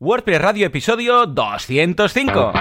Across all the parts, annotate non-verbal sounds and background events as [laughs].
WordPress Radio episodio 205.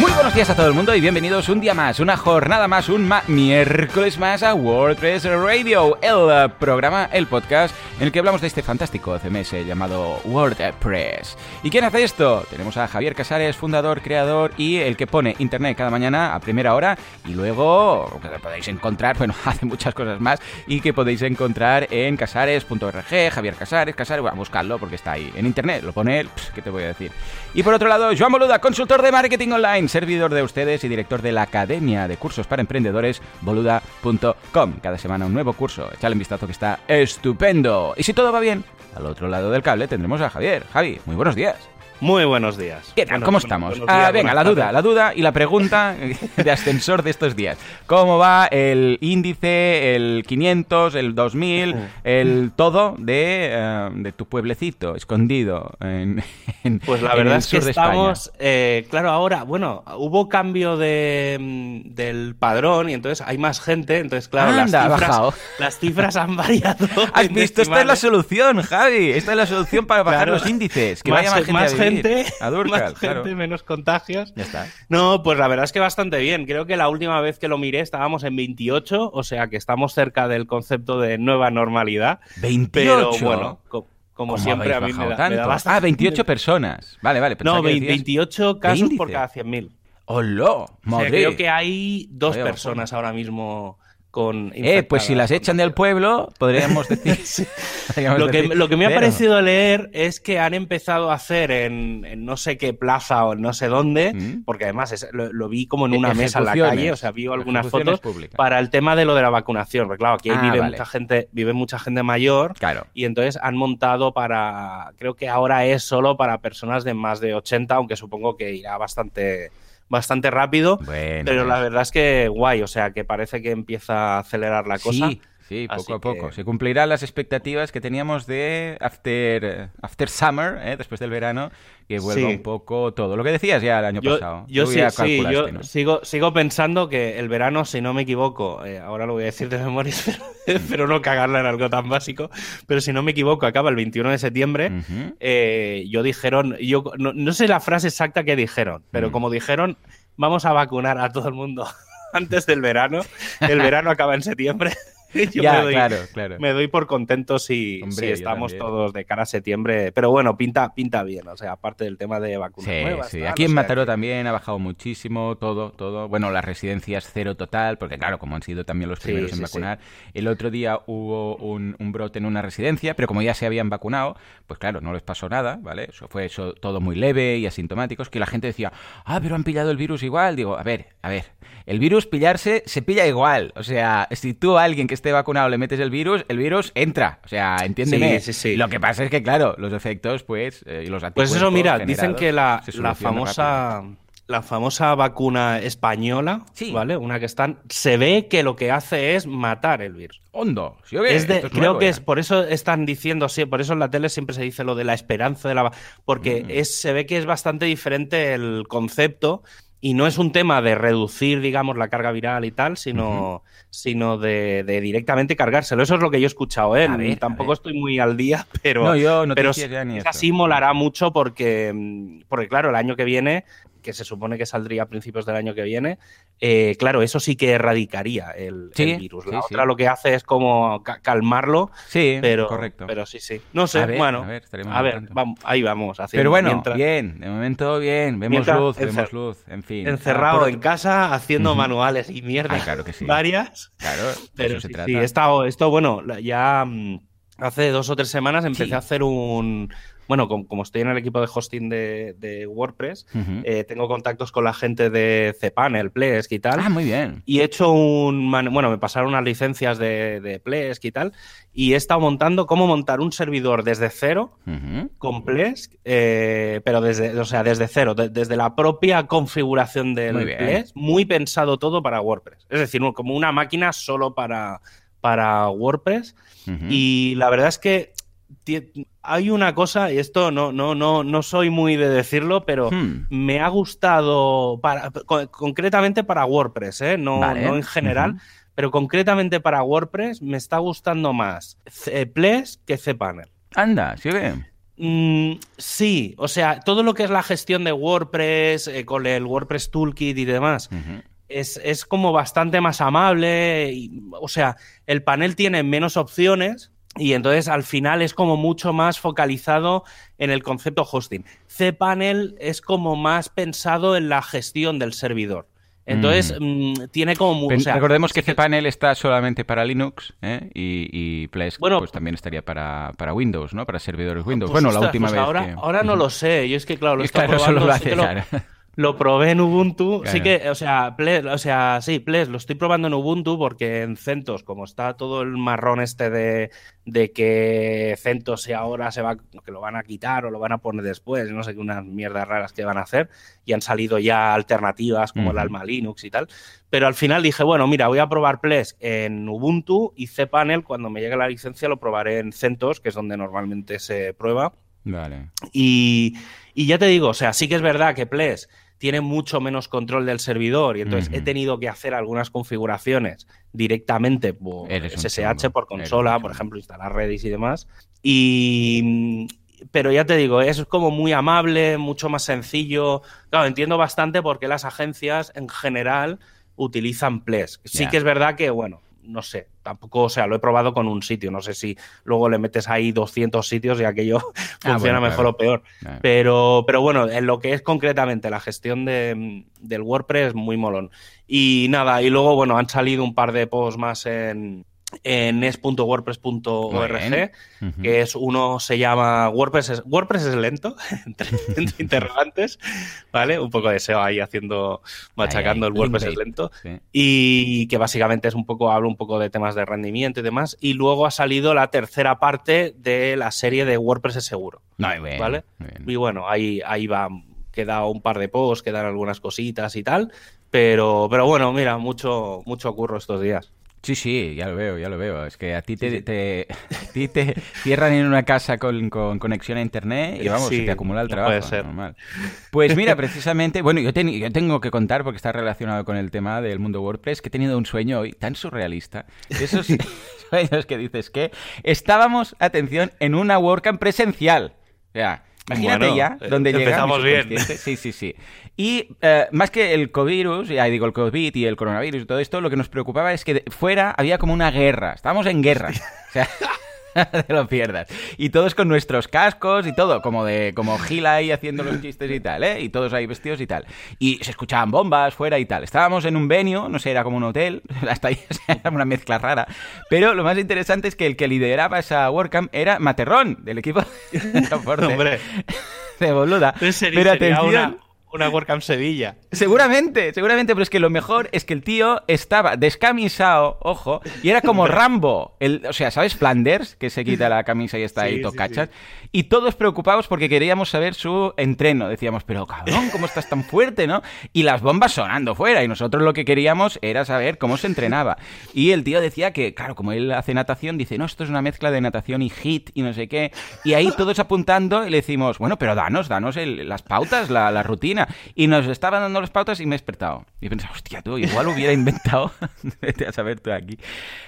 Muy buenos días a todo el mundo y bienvenidos un día más, una jornada más, un miércoles más a WordPress Radio, el programa, el podcast en el que hablamos de este fantástico CMS llamado WordPress. ¿Y quién hace esto? Tenemos a Javier Casares, fundador, creador y el que pone internet cada mañana a primera hora y luego que podéis encontrar, [laughs] bueno, hace muchas cosas más y que podéis encontrar en casares.org, Javier Casares, Casares, bueno, buscadlo porque está ahí en internet, lo pone él, ¿qué te voy a decir? Y por otro lado, Joan Boluda, consultor de marketing online, servidor de ustedes y director de la Academia de Cursos para Emprendedores, boluda.com. Cada semana un nuevo curso, echale un vistazo que está estupendo. Y si todo va bien, al otro lado del cable tendremos a Javier. Javi, muy buenos días. Muy buenos días. ¿Qué tal? Bueno, ¿Cómo estamos? Ah, venga, la duda, la duda y la pregunta de ascensor de estos días. ¿Cómo va el índice, el 500, el 2000, el todo de, eh, de tu pueblecito escondido en, en- Pues la en verdad el es que estamos, eh, claro, ahora, bueno, hubo cambio de, mm, del padrón y entonces hay más gente, entonces claro, Anda, las, cifras, las cifras han variado. [laughs] ¿Has en visto? Esta es la solución, Javi. Esta es la solución para bajar Claro. los índices. Que más, vaya más gente más. Gente, A [laughs] Durcal, más claro. gente, menos contagios. Ya está. No, pues la verdad es que bastante bien. Creo que la última vez que lo miré estábamos en 28, o sea que estamos cerca del concepto de nueva normalidad. 28. Pero bueno, co- como ¿Cómo siempre a mí me da, me da tanto? bastante- Ah, 28 [laughs] personas. Vale, vale. No, que 20 decías- 28 casos por cada 100.000. ¡Hola! O sea, Madre. creo que hay dos personas ahora mismo con. Eh, pues si las echan del pueblo, podríamos [laughs] decir. [laughs] podríamos Lo que, decir, lo que me ha parecido leer es que han empezado a hacer en, en no sé qué plaza o en no sé dónde, Mm. porque además es- lo, lo vi como en E- una mesa en la calle, o sea, vi algunas fotos públicas. para el tema de lo de la vacunación, porque claro, aquí Ah, vive vale. mucha gente, vive mucha gente mayor. Claro. Y entonces han montado para, creo que ahora es solo para personas de más de 80, aunque supongo que irá bastante, bastante rápido. Bueno. Pero la eh. verdad es que guay, o sea, que parece que empieza a acelerar la cosa. Sí, sí, Así poco a poco. que- Se cumplirán las expectativas que teníamos de After, eh, after Summer, eh, después del verano, que vuelva Sí. un poco todo. Lo que decías ya el año Yo, pasado. yo sí, sí, yo ¿no? sigo, sigo pensando que el verano, si no me equivoco, eh, ahora lo voy a decir de memoria, [laughs] pero, no cagarla en algo tan básico, pero si no me equivoco, acaba el 21 de septiembre. Eh, yo dijeron, yo no, no sé la frase exacta que dijeron, pero Mm. como dijeron, vamos a vacunar a todo el mundo [laughs] antes del verano. El verano acaba en septiembre. [laughs] Yo ya, me doy, claro, claro. me doy por contento si, Hombre, si yo estamos también. todos de cara a septiembre. Pero bueno, pinta, pinta bien. O sea, aparte del tema de vacunas Sí, nuevas. sí. tal, Aquí en Mataró que- también ha bajado muchísimo, todo, todo. Bueno, las residencias cero total, porque claro, como han sido también los Sí, primeros en vacunar. El otro día hubo un, un brote en una residencia, pero como ya se habían vacunado, pues claro, no les pasó nada, ¿vale? Eso fue eso todo muy leve y asintomáticos, que la gente decía, ah, pero han pillado el virus igual. Digo, a ver, a ver, el virus pillarse se pilla igual. O sea, si tú a alguien que esté vacunado le metes el virus, el virus entra. O sea, entiéndeme. Sí, sí, sí. Lo que pasa es que, claro, los efectos, pues, eh, y los Pues eso, mira, dicen que la, la rápido. famosa la famosa vacuna española, Sí. ¿vale? Una que están, se ve que lo que hace es matar el virus. Hondo. ¿sí o qué? Es de- Esto es creo que ya. es por eso están diciendo, sí, por eso en la tele siempre se dice lo de la esperanza de la porque Mm. es, se ve que es bastante diferente el concepto y no es un tema de reducir, digamos, la carga viral y tal, sino, sino de, de directamente cargárselo. Eso es lo que yo he escuchado, ¿eh? Ver, Tampoco estoy muy al día, [laughs] pero, No, yo pero es eso. así molará mucho porque, mm, porque, claro, el año que viene, que se supone que saldría a principios del año que viene, eh, claro, eso sí que erradicaría el, Sí, el virus. La sí, sí. otra lo que hace es como ca- calmarlo, Sí, pero, correcto. pero sí, sí. No sé, A ver, bueno, a ver, a ver, vamos, ahí vamos. haciendo. Pero bueno, Mientras- bien, de momento bien, vemos Mientras luz, vemos luz, en fin. Encerrado por en casa haciendo manuales y mierda Ah, claro que sí. varias. Claro, Pero eso se trata. sí, he estado- esto, bueno, ya mm, hace dos o tres semanas empecé Sí. a hacer un. Bueno, com- como, estoy en el equipo de hosting de, de WordPress, eh, tengo contactos con la gente de cPanel, Plesk y tal. Ah, muy bien. Y he hecho un. Bueno, me pasaron unas licencias de, de Plesk y tal. Y he estado montando cómo montar un servidor desde cero con Plesk, eh, pero desde, o sea, desde cero, de- desde la propia configuración del Muy. Plesk, muy pensado todo para WordPress. Es decir, como una máquina solo para, para WordPress. Y la verdad es que hay una cosa, y esto no, no, no, no soy muy de decirlo, pero Hmm. me ha gustado para, co- concretamente para WordPress, ¿eh? no, Vale. no en general, pero concretamente para WordPress me está gustando más C- Ples que cPanel. Anda, ¿sí o qué? Mm, sí, o sea, todo lo que es la gestión de WordPress, eh, con el WordPress Toolkit y demás. Es, es como bastante más amable. y- o sea, el panel tiene menos opciones y entonces al final es como mucho más focalizado en el concepto hosting. cPanel es como más pensado en la gestión del servidor. Entonces, mm, tiene como... mu- Pen- o sea, Recordemos que cPanel está solamente para Linux ¿eh? y, y Plesk Bueno, pues también estaría para, para Windows, ¿no? Para servidores Windows. pues, bueno, la última pues vez ahora, que... ahora no lo sé. Yo es que, claro, lo [laughs] estado claro, solo lo sí que hace lo-. Lo probé en Ubuntu, sí que, o sea, Ples, o sea, sí, Ples, lo estoy probando en Ubuntu porque en CentOS, como está todo el marrón este de, de que CentOS y ahora se va, que lo van a quitar o lo van a poner después, no sé qué unas mierdas raras que van a hacer, y han salido ya alternativas como el. Alma Linux y tal, pero al final dije, bueno, mira, voy a probar Ples en Ubuntu y cPanel, cuando me llegue la licencia lo probaré en CentOS, que es donde normalmente se prueba. Vale. Y, y ya te digo, o sea, sí que es verdad que Ples tiene mucho menos control del servidor y entonces he tenido que hacer algunas configuraciones directamente por SSH, por consola, por ejemplo, instalar Redis y demás. Y pero ya te digo, es como muy amable, mucho más sencillo. Claro, entiendo bastante por qué las agencias en general utilizan Ples. Sí que es verdad que, bueno, no sé, tampoco, o sea, lo he probado con un sitio, no sé si luego le metes ahí 200 sitios y aquello [laughs] Ah, funciona bueno, mejor claro. o peor. Pero, pero bueno, en lo que es concretamente la gestión de, del WordPress, muy molón. Y nada, y luego, bueno, han salido un par de posts más en, en es.wordpress.org, que es uno se llama WordPress es, WordPress es lento, [laughs] entre, entre [laughs] interrogantes, ¿vale? Un poco de SEO ahí haciendo, machacando el WordPress es lento Sí. y que básicamente es un poco, habla un poco de temas de rendimiento y demás. Y luego ha salido la tercera parte de la serie de WordPress es seguro. Muy bien, ¿Vale? muy bien. Y bueno, ahí, ahí va, queda un par de posts, quedan algunas cositas y tal. Pero, pero bueno, mira, mucho, mucho curro estos días. Sí, sí, ya lo veo, ya lo veo. Es que a ti te, Sí, sí. te- [laughs] a ti te cierran en una casa con, con conexión a internet y vamos, Sí, se te acumula el no trabajo. puede ser. normal. Pues mira, precisamente, bueno, yo, ten- yo tengo que contar, porque está relacionado con el tema del mundo WordPress, que he tenido un sueño hoy tan surrealista. Esos [laughs] sueños que dices que estábamos, atención, en una WordCamp presencial. O sea, imagínate Bueno, ya eh, donde llega. mi empezamos bien. Sí, sí, sí. Y eh, más que el COVID, ya digo, el COVID y el coronavirus y todo esto, lo que nos preocupaba es que fuera había como una guerra. Estábamos en guerra. O sea, [laughs] [laughs] te lo pierdas. Y todos con nuestros cascos y todo, como de como Gil ahí haciendo los chistes y tal, ¿eh? Y todos ahí vestidos y tal. Y se escuchaban bombas fuera y tal. Estábamos en un venue, no sé, era como un hotel, [laughs] hasta ahí [laughs] era una mezcla rara. Pero lo más interesante es que el que lideraba esa WordCamp era Materrón, del equipo de Hombre, de boluda. sería, Pero sería una, una WordCamp Sevilla. Seguramente, seguramente, pero es que lo mejor es que el tío estaba descamisado, ojo, y era como Rambo. El, o sea, ¿sabes Flanders? Que se quita la camisa y está Sí, ahí sí, tocachas. Y todos preocupados porque queríamos saber su entreno. Decíamos, pero cabrón, ¿cómo estás tan fuerte, no? Y las bombas sonando fuera. Y nosotros lo que queríamos era saber cómo se entrenaba. Y el tío decía que, claro, como él hace natación, dice, no, esto es una mezcla de natación y hit y no sé qué. Y ahí todos apuntando y le decimos, bueno, pero danos, danos el- las pautas, la, la rutina. Y nos estaban dando las pautas y me he despertado. Y pensaba, hostia, tú, igual hubiera inventado. [laughs] Vete a saber tú aquí.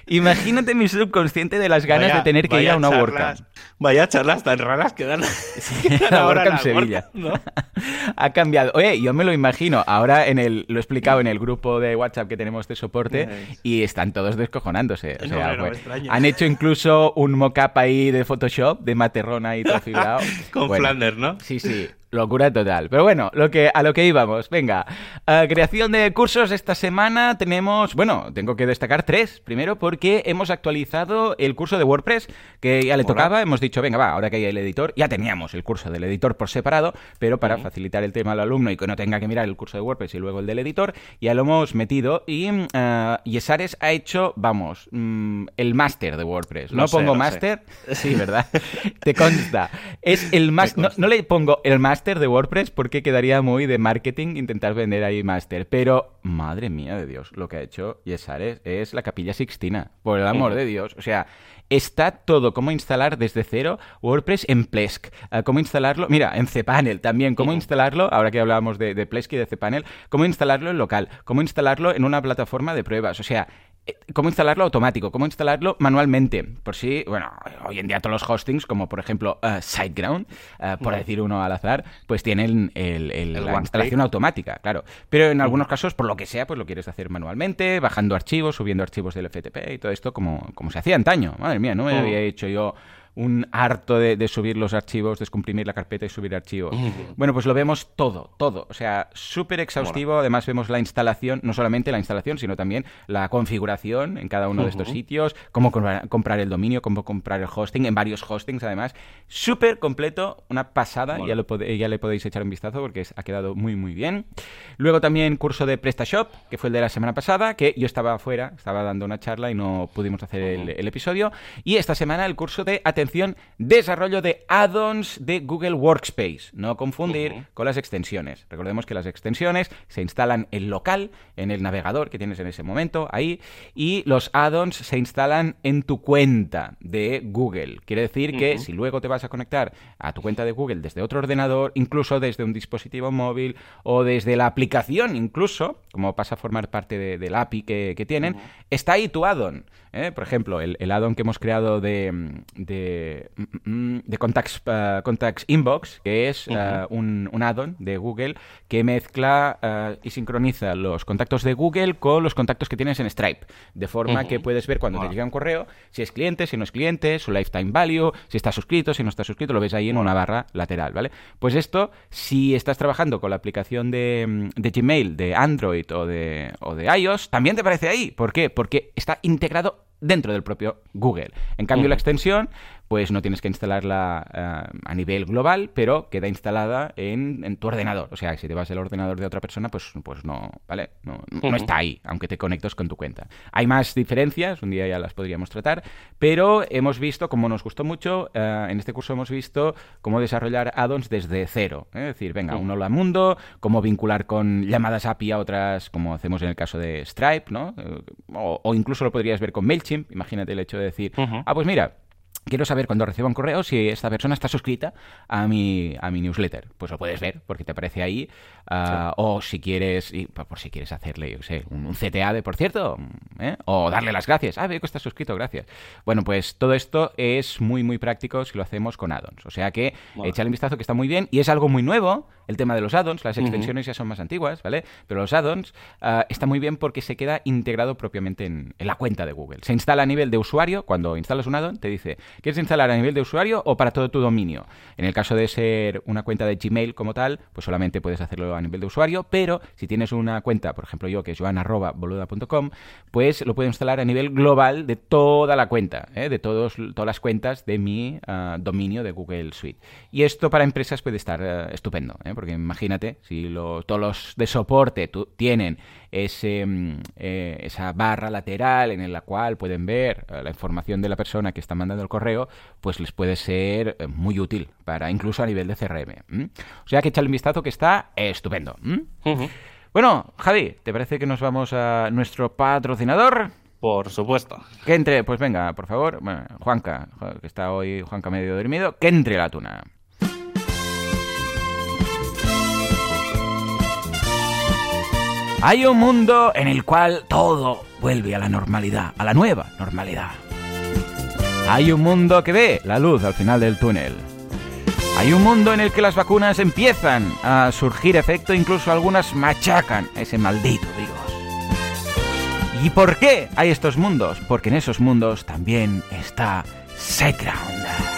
Imagínate mi subconsciente de las ganas Vaya- de tener que ir a una charlas- WordCamp. Vaya charlas tan raras que dan, [laughs] [laughs] que dan la ahora en la Sevilla. Ha cambiado. Oye, yo me lo imagino. Ahora en el, lo he explicado en el grupo de WhatsApp que tenemos de soporte y están todos descojonándose. O sea, no pues, han hecho incluso un mock-up ahí de Photoshop de Materrón ahí todo fibrado. Con Bueno, Flanders, ¿no? Sí, sí, locura total. Pero bueno, lo que, a lo que íbamos, venga. Eh, creación de cursos esta semana tenemos, bueno, tengo que destacar tres. Primero porque hemos actualizado el curso de WordPress, que ya le tocaba. Hemos dicho, venga, va, ahora que hay el editor, ya teníamos el curso del editor por separado, pero para facilitar el tema al alumno y que no tenga que mirar el curso de WordPress y luego el del editor, ya lo hemos metido. Y mm, eh, Yesares ha hecho, vamos, mm, el máster de WordPress. No sé, pongo máster, [laughs] sí, ¿verdad? Te consta. Es el más, no, no le pongo el máster máster de WordPress porque quedaría muy de marketing intentar vender ahí máster. Pero, madre mía de Dios, lo que ha hecho Yesares es la capilla Sixtina, por el amor de Dios. O sea, está todo, cómo instalar desde cero WordPress en Plesk, uh, cómo instalarlo, mira, en cPanel también, cómo instalarlo, ahora que hablábamos de, de Plesk y de cPanel, cómo instalarlo en local, cómo instalarlo en una plataforma de pruebas. O sea, cómo instalarlo automático, cómo instalarlo manualmente. Por si, bueno, hoy en día todos los hostings, como por ejemplo uh, SiteGround, uh, por decir uno al azar, pues tienen el, el, el la instalación automática, claro. Pero en algunos casos, por lo que sea, pues lo quieres hacer manualmente, bajando archivos, subiendo archivos del FTP y todo esto como, como se hacía antaño. Madre mía, no me había hecho yo un harto de, de, subir los archivos, descomprimir la carpeta y subir archivos. Bueno, pues lo vemos todo, todo. O sea, súper exhaustivo. Bueno. Además vemos la instalación, no solamente la instalación, sino también la configuración en cada uno uh -huh. de estos sitios, cómo comprar el dominio, cómo comprar el hosting, en varios hostings además. Súper completo, una pasada. Bueno. Ya, lo ya le podéis echar un vistazo porque es, ha quedado muy, muy bien. Luego también curso de PrestaShop, que fue el de la semana pasada, que yo estaba afuera, estaba dando una charla y no pudimos hacer uh -huh. el, el episodio. Y esta semana el curso de atención atención, desarrollo de add-ons de Google Workspace. No confundir uh -huh. con las extensiones. Recordemos que las extensiones se instalan en local, en el navegador que tienes en ese momento, ahí, y los add-ons se instalan en tu cuenta de Google. Quiere decir uh -huh. que si luego te vas a conectar a tu cuenta de Google desde otro ordenador, incluso desde un dispositivo móvil o desde la aplicación, incluso, como pasa a formar parte de, del API que, que tienen, uh -huh. está ahí tu add-on. ¿eh? Por ejemplo, el, el add-on que hemos creado de, de, de Contacts, uh, Contacts, Inbox, que es uh -huh. uh, un, un add-on de Google que mezcla y sincroniza los contactos de Google con los contactos que tienes en Stripe, de forma -huh. que puedes ver cuando wow. te llega un correo si es cliente, si no es cliente, su lifetime value, si está suscrito, si no está suscrito, lo ves ahí en una barra lateral, ¿vale? Pues esto, si estás trabajando con la aplicación de, de Gmail, de Android o de, o de iOS, también te aparece ahí. ¿Por qué? Porque está integrado dentro del propio Google. En cambio, uh -huh. la extensión pues no tienes que instalarla uh, a nivel global, pero queda instalada en, en, tu ordenador. O sea, si te vas al ordenador de otra persona, pues, pues no, ¿vale? No, uh -huh. no, está ahí, aunque te conectes con tu cuenta. Hay más diferencias, un día ya las podríamos tratar, pero hemos visto, como nos gustó mucho, uh, en este curso hemos visto cómo desarrollar add-ons desde cero. ¿eh? Es decir, venga, un hola mundo, cómo vincular con llamadas API a otras, como hacemos en el caso de Stripe, ¿no? O, o incluso lo podrías ver con MailChimp. Imagínate el hecho de decir, ah, pues mira, quiero saber cuando reciba un correo si esta persona está suscrita a mi, a mi newsletter. Pues lo puedes ver porque te aparece ahí. Uh, sí. O si quieres, y, por si quieres hacerle, yo sé, un, un CTA de por cierto, ¿eh? o darle las gracias. Ah, veo que está suscrito, gracias. Bueno, pues todo esto es muy, muy práctico si lo hacemos con add-ons. O sea que bueno. échale un vistazo que está muy bien y es algo muy nuevo el tema de los add-ons. Las extensiones uh -huh. ya son más antiguas, ¿vale? Pero los add-ons uh, está muy bien porque se queda integrado propiamente en, en la cuenta de Google. Se instala a nivel de usuario. Cuando instalas un add-on, te dice ¿Quieres instalar a nivel de usuario o para todo tu dominio? En el caso de ser una cuenta de Gmail como tal, pues solamente puedes hacerlo a nivel de usuario, pero si tienes una cuenta, por ejemplo yo, que es joan.boluda.com, pues lo puedo instalar a nivel global de toda la cuenta, ¿eh? de todos, todas las cuentas de mi uh, dominio de Google Suite. Y esto para empresas puede estar uh, estupendo, ¿eh? porque imagínate, si todos los de soporte tienen ese, eh, esa barra lateral en la cual pueden ver eh, la información de la persona que está mandando el correo, pues les puede ser eh, muy útil para incluso a nivel de CRM. O sea que echale un vistazo que está estupendo. Uh -huh. Bueno, Javi, ¿te parece que nos vamos a nuestro patrocinador? Por supuesto. Que entre, pues venga, por favor. Bueno, Juanca, que está hoy Juanca medio dormido, que entre la tuna. Hay un mundo en el cual todo vuelve a la normalidad, a la nueva normalidad. Hay un mundo que ve la luz al final del túnel. Hay un mundo en el que las vacunas empiezan a surgir efecto, incluso algunas machacan ese maldito virus. ¿Y por qué hay estos mundos? Porque en esos mundos también está SiteGround.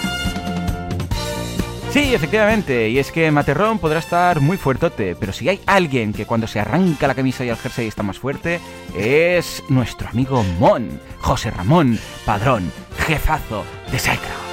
Sí, efectivamente, y es que Materrón podrá estar muy fuertote, pero si hay alguien que cuando se arranca la camisa y el jersey está más fuerte, es nuestro amigo Mon, José Ramón Padrón, jefazo de SiteGround.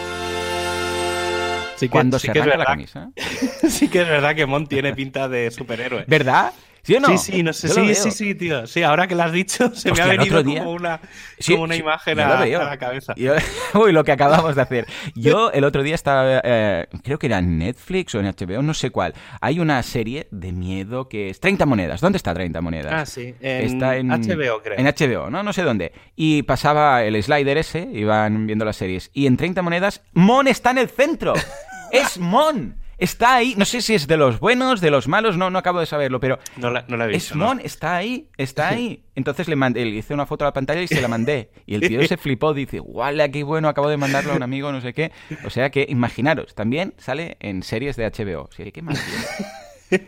Sí que, cuando sí se que arranca es la camisa. [laughs] sí que es verdad que Mon tiene pinta de superhéroe. ¿Verdad? ¿Sí o no? Sí, sí, no sé. Sí, sí, sí, tío. Sí, ahora que lo has dicho, [laughs] se me ha venido como una, como una imagen a, la cabeza. [laughs] uy, lo que acabamos de hacer. Yo el otro día estaba, eh, creo que era en Netflix o en HBO, no sé cuál. Hay una serie de miedo que es 30 monedas. ¿Dónde está 30 monedas? Ah, sí. En está en HBO, creo. En HBO, ¿no? No sé dónde. Y pasaba el slider ese, iban viendo las series. Y en 30 monedas, Mon está en el centro. [laughs] ¡Es Mon! Está ahí, no sé si es de los buenos, de los malos, no, no acabo de saberlo, pero no la, no la he visto, Mon está ahí, está ahí. Entonces le mandé, le hice una foto a la pantalla y se la mandé. Y el tío se flipó, dice, ¡guau, qué bueno! Acabo de mandarlo a un amigo, no sé qué. O sea que, imaginaros, también sale en series de HBO. O qué más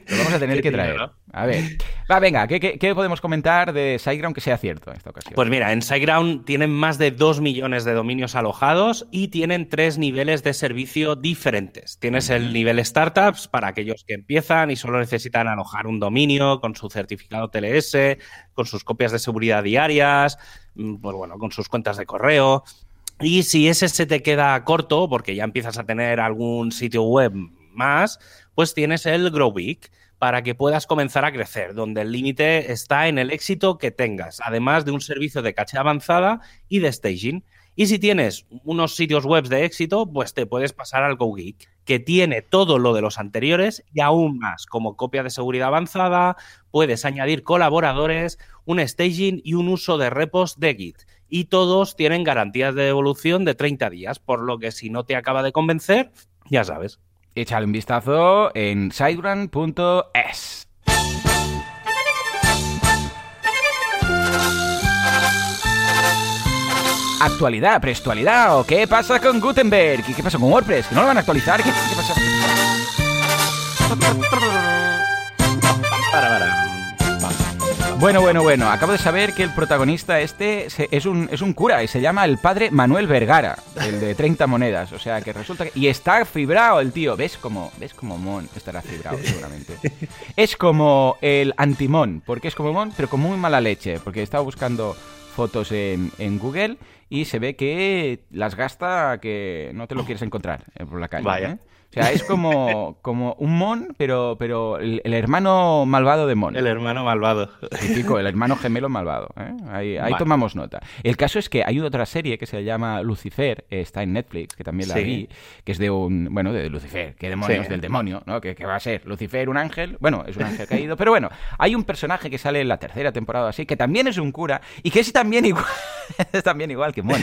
Lo vamos a tener [laughs] que traer. A ver. Va, venga, ¿qué, podemos comentar de SiteGround que sea cierto en esta ocasión? Pues mira, en SiteGround tienen más de 2 millones de dominios alojados y tienen tres niveles de servicio diferentes. Tienes el nivel Startups para aquellos que empiezan y solo necesitan alojar un dominio con su certificado TLS, con sus copias de seguridad diarias, mm, pues bueno, con sus cuentas de correo. Y si ese se te queda corto, porque ya empiezas a tener algún sitio web más, pues tienes el Grow para que puedas comenzar a crecer, donde el límite está en el éxito que tengas, además de un servicio de caché avanzada y de staging. Y si tienes unos sitios web de éxito, pues te puedes pasar al GoGeek, que tiene todo lo de los anteriores y aún más, como copia de seguridad avanzada, puedes añadir colaboradores, un staging y un uso de repos de Git. Y todos tienen garantías de devolución de 30 días, por lo que si no te acaba de convencer, ya sabes, échale un vistazo en sidebrand.es. Actualidad, prestualidad, o qué pasa con Gutenberg, ¿Y qué pasa con WordPress, no lo van a actualizar, ¿qué, qué pasa? Bueno, bueno, bueno. Acabo de saber que el protagonista este es un, es un cura y se llama el padre Manuel Vergara, el de 30 monedas. O sea que resulta que... Y está fibrado el tío. ¿Ves como, ¿Ves como Mon estará fibrado seguramente? Es como el antimón, porque es como Mon, pero con muy mala leche. Porque estaba buscando fotos en, en Google y se ve que las gasta que no te lo quieres encontrar eh, por la calle. Vaya. ¿eh? O sea, es como, como un Mon, pero, pero el, hermano malvado de Mon. El hermano malvado. Típico, el hermano gemelo malvado. ¿eh? Ahí, tomamos nota. El caso es que hay otra serie que se llama Lucifer, está en Netflix, que también la vi, que es de un, bueno, de Lucifer, que demonios del demonio, ¿no? Que, va a ser Lucifer, un ángel, bueno, es un ángel caído, pero bueno, hay un personaje que sale en la tercera temporada así, que también es un cura y que es también igual, [laughs] es también igual que Mon.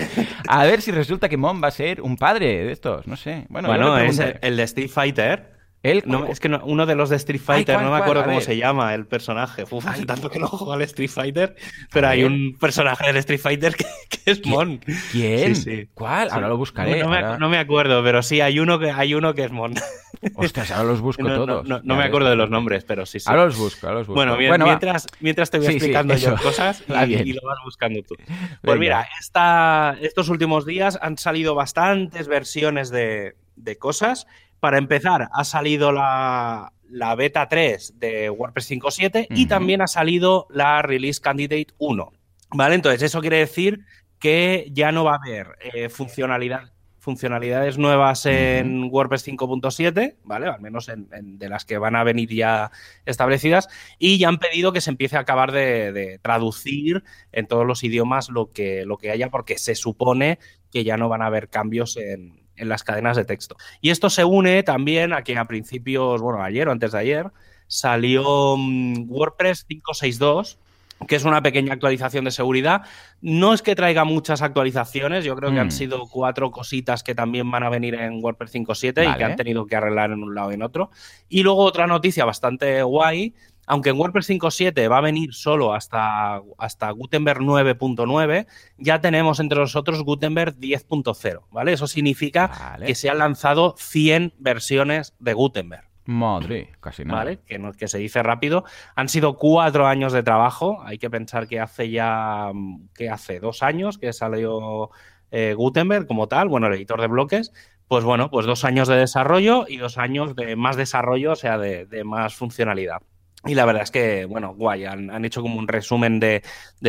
A ver si resulta que Mon va a ser un padre de estos, no sé. Bueno, bueno es el Street Fighter. Él, no, es que uno de los de Street Fighter, no me acuerdo cómo se llama el personaje. Uf, hace tanto que no juego al Street Fighter, pero hay un personaje del Street Fighter que, [laughs] es Mon. ¿Quién? ¿Cuál? Ahora lo buscaré. No, me, acuerdo, pero sí, hay uno que, hay uno que es Mon. [laughs] Ostras, ahora los busco todos. No, me acuerdo de los nombres, pero sí, sí. Ahora los busco, ahora los busco. Bueno, mientras, mientras te voy explicando yo cosas [laughs] y, lo vas buscando tú. Pues mira, esta, estos últimos días han salido bastantes versiones de, de cosas para empezar, ha salido la, beta 3 de WordPress 5.7 y también ha salido la Release Candidate 1. ¿Vale? Entonces, eso quiere decir que ya no va a haber eh, funcionalidades nuevas en WordPress 5.7, ¿vale? Al menos de las que van a venir ya establecidas. Y ya han pedido que se empiece a acabar de, traducir en todos los idiomas lo que, lo que haya, porque se supone que ya no van a haber cambios en, en las cadenas de texto. Y esto se une también a que a principios, bueno, ayer o antes de ayer, salió mm, WordPress 562 que es una pequeña actualización de seguridad. No es que traiga muchas actualizaciones, yo creo que han mm. sido cuatro cositas que también van a venir en WordPress 5.7 y que han tenido que arreglar en un lado y en otro. Y luego otra noticia bastante guay aunque en WordPress 5.7 va a venir solo hasta, hasta Gutenberg 9.9, ya tenemos entre nosotros Gutenberg 10.0, ¿vale? Eso significa que se han lanzado 100 versiones de Gutenberg. Madre, casi nada. ¿Vale? Que, que se dice rápido. Han sido cuatro años de trabajo. Hay que pensar que hace ya, que hace dos años que salió eh, Gutenberg como tal, bueno, el editor de bloques. Pues bueno, pues dos años de desarrollo y dos años de más desarrollo, o sea, de más funcionalidad. Y la verdad es que, bueno, guay, han, hecho como un resumen de,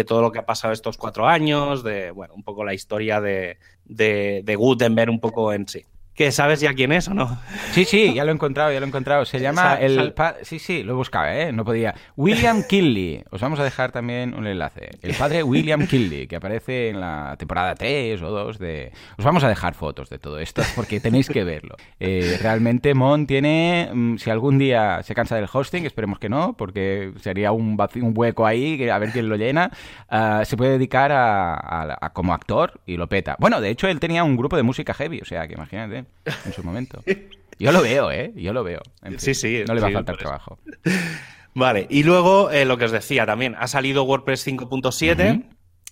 todo lo que ha pasado estos cuatro años, de, bueno, un poco la historia de, de, Gutenberg un poco en sí. Que sabes ya quién es o no. Sí, sí, ya lo he encontrado, ya lo he encontrado. Se llama el... Sí, sí, lo buscaba, ¿eh? No podía. William Kinley. Os vamos a dejar también un enlace. El padre William Kinley, que aparece en la temporada 3 o 2 de... Os vamos a dejar fotos de todo esto porque tenéis que verlo. Eh, realmente Mon tiene... Mm, si algún día se cansa del hosting, esperemos que no, porque sería un, un hueco ahí, a ver quién lo llena, ah, se puede dedicar a, como actor y lo peta. Bueno, de hecho él tenía un grupo de música heavy, o sea, que imagínate en su momento. Yo lo veo, ¿eh? Yo lo veo. sí, sí. No le va a faltar trabajo. Vale, y luego eh, lo que os decía también, ha salido WordPress 5.7.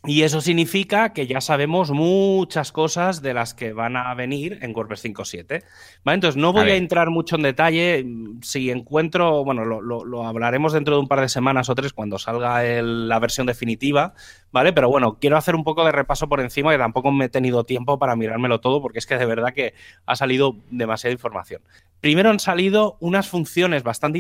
Y eso significa que ya sabemos muchas cosas de las que van a venir en WordPress 5.7. ¿Vale? Entonces, no voy a, entrar mucho en detalle. Si encuentro, bueno, lo, hablaremos dentro de un par de semanas o tres cuando salga la versión definitiva, ¿vale? Pero bueno, quiero hacer un poco de repaso por encima, que tampoco me he tenido tiempo para mirármelo todo, porque es que de verdad que ha salido demasiada información. Primero han salido unas funciones bastante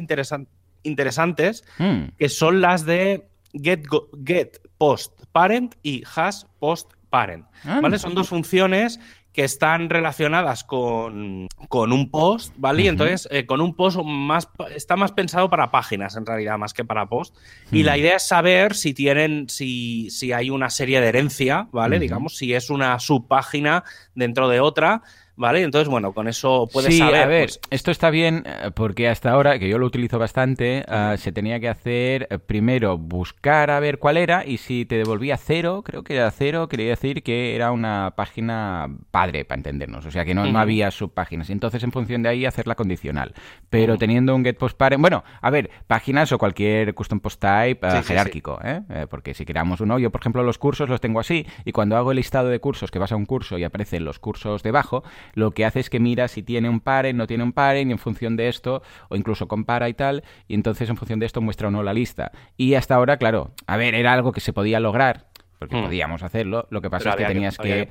interesantes, hmm. que son las de get, get post parent y has post parent. ¿Vale? Son dos funciones que están relacionadas con, un post, ¿vale? Y entonces, eh, con un post más, está más pensado para páginas, en realidad, más que para post. Y la idea es saber si tienen, si, si hay una serie de herencia, ¿vale? Digamos, si es una subpágina dentro de otra, ¿vale? Entonces, bueno, con eso puedes sí, A ver, pues esto está bien eh, porque hasta ahora, que yo lo utilizo bastante, ah, se tenía que hacer eh, primero buscar a ver cuál era y si te devolvía cero, creo que era cero, quería decir que era una página padre, para entendernos. O sea, que no, había subpáginas. Entonces, en función de ahí, hacerla condicional. Pero teniendo un get post parent, bueno, a ver, páginas o cualquier custom post type jerárquico, ¿eh? Porque si creamos uno, yo por ejemplo los cursos los tengo así y cuando hago el listado de cursos que vas a un curso y aparecen los cursos debajo, lo que hace es que mira si tiene un parent, no tiene un parent, y en función de esto, o incluso compara y tal, y entonces en función de esto muestra o no la lista. Y hasta ahora, claro, a ver, era algo que se podía lograr, porque hmm. podíamos hacerlo. Lo que pasa es que tenías que,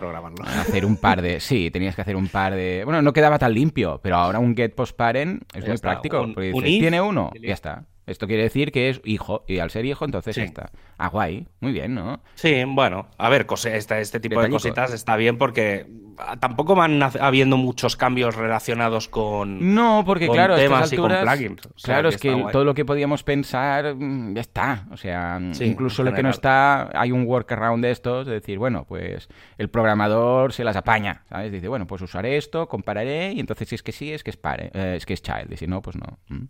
hacer un par de. Sí, tenías que hacer un par de. Bueno, no quedaba tan limpio, pero ahora un get post parent es muy práctico. porque tiene uno, ya está. Esto quiere decir que es hijo, y al ser hijo, entonces está. Ah, guay, muy bien, ¿no? Sí, bueno, a ver, este, este tipo de cositas está bien porque tampoco van habiendo muchos cambios relacionados con. No, porque claro, temas y con plugins. claro, es que todo lo que podíamos pensar mm, ya está. O sea, incluso lo que no está, hay un workaround de estos, de decir, bueno, pues el programador se las apaña, ¿sabes? Dice, bueno, pues usaré esto, compararé, y entonces si es que sí, es que es, pare, eh, es, que es child, y si no, pues no. Mm.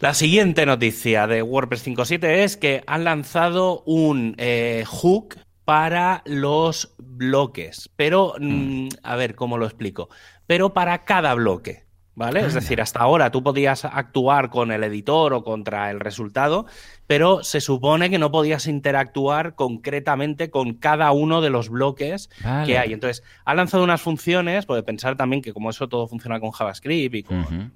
La siguiente noticia de WordPress 5.7 es que han lanzado un eh, hook para los bloques, pero, mm, a ver, ¿cómo lo explico? Pero para cada bloque. ¿Vale? Es decir, hasta ahora tú podías actuar con el editor o contra el resultado, pero se supone que no podías interactuar concretamente con cada uno de los bloques que hay. Entonces, ha lanzado unas funciones, puede pensar también que como eso todo funciona con JavaScript y con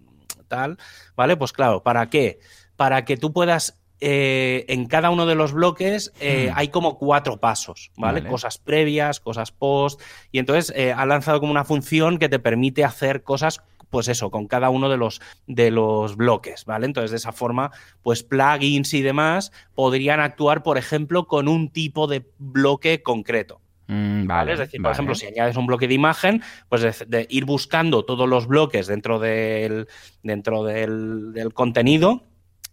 tal, ¿vale? Pues claro, ¿para qué? Para que tú puedas eh, en cada uno de los bloques eh, hmm. hay como cuatro pasos, ¿vale? Cosas previas, cosas post, y entonces eh, ha lanzado como una función que te permite hacer cosas pues eso, con cada uno de los, de los bloques, ¿vale? Entonces, de esa forma, pues plugins y demás podrían actuar, por ejemplo, con un tipo de bloque concreto. Mm, vale, Es decir, por ejemplo, si añades un bloque de imagen, pues de, ir buscando todos los bloques dentro del, dentro del contenido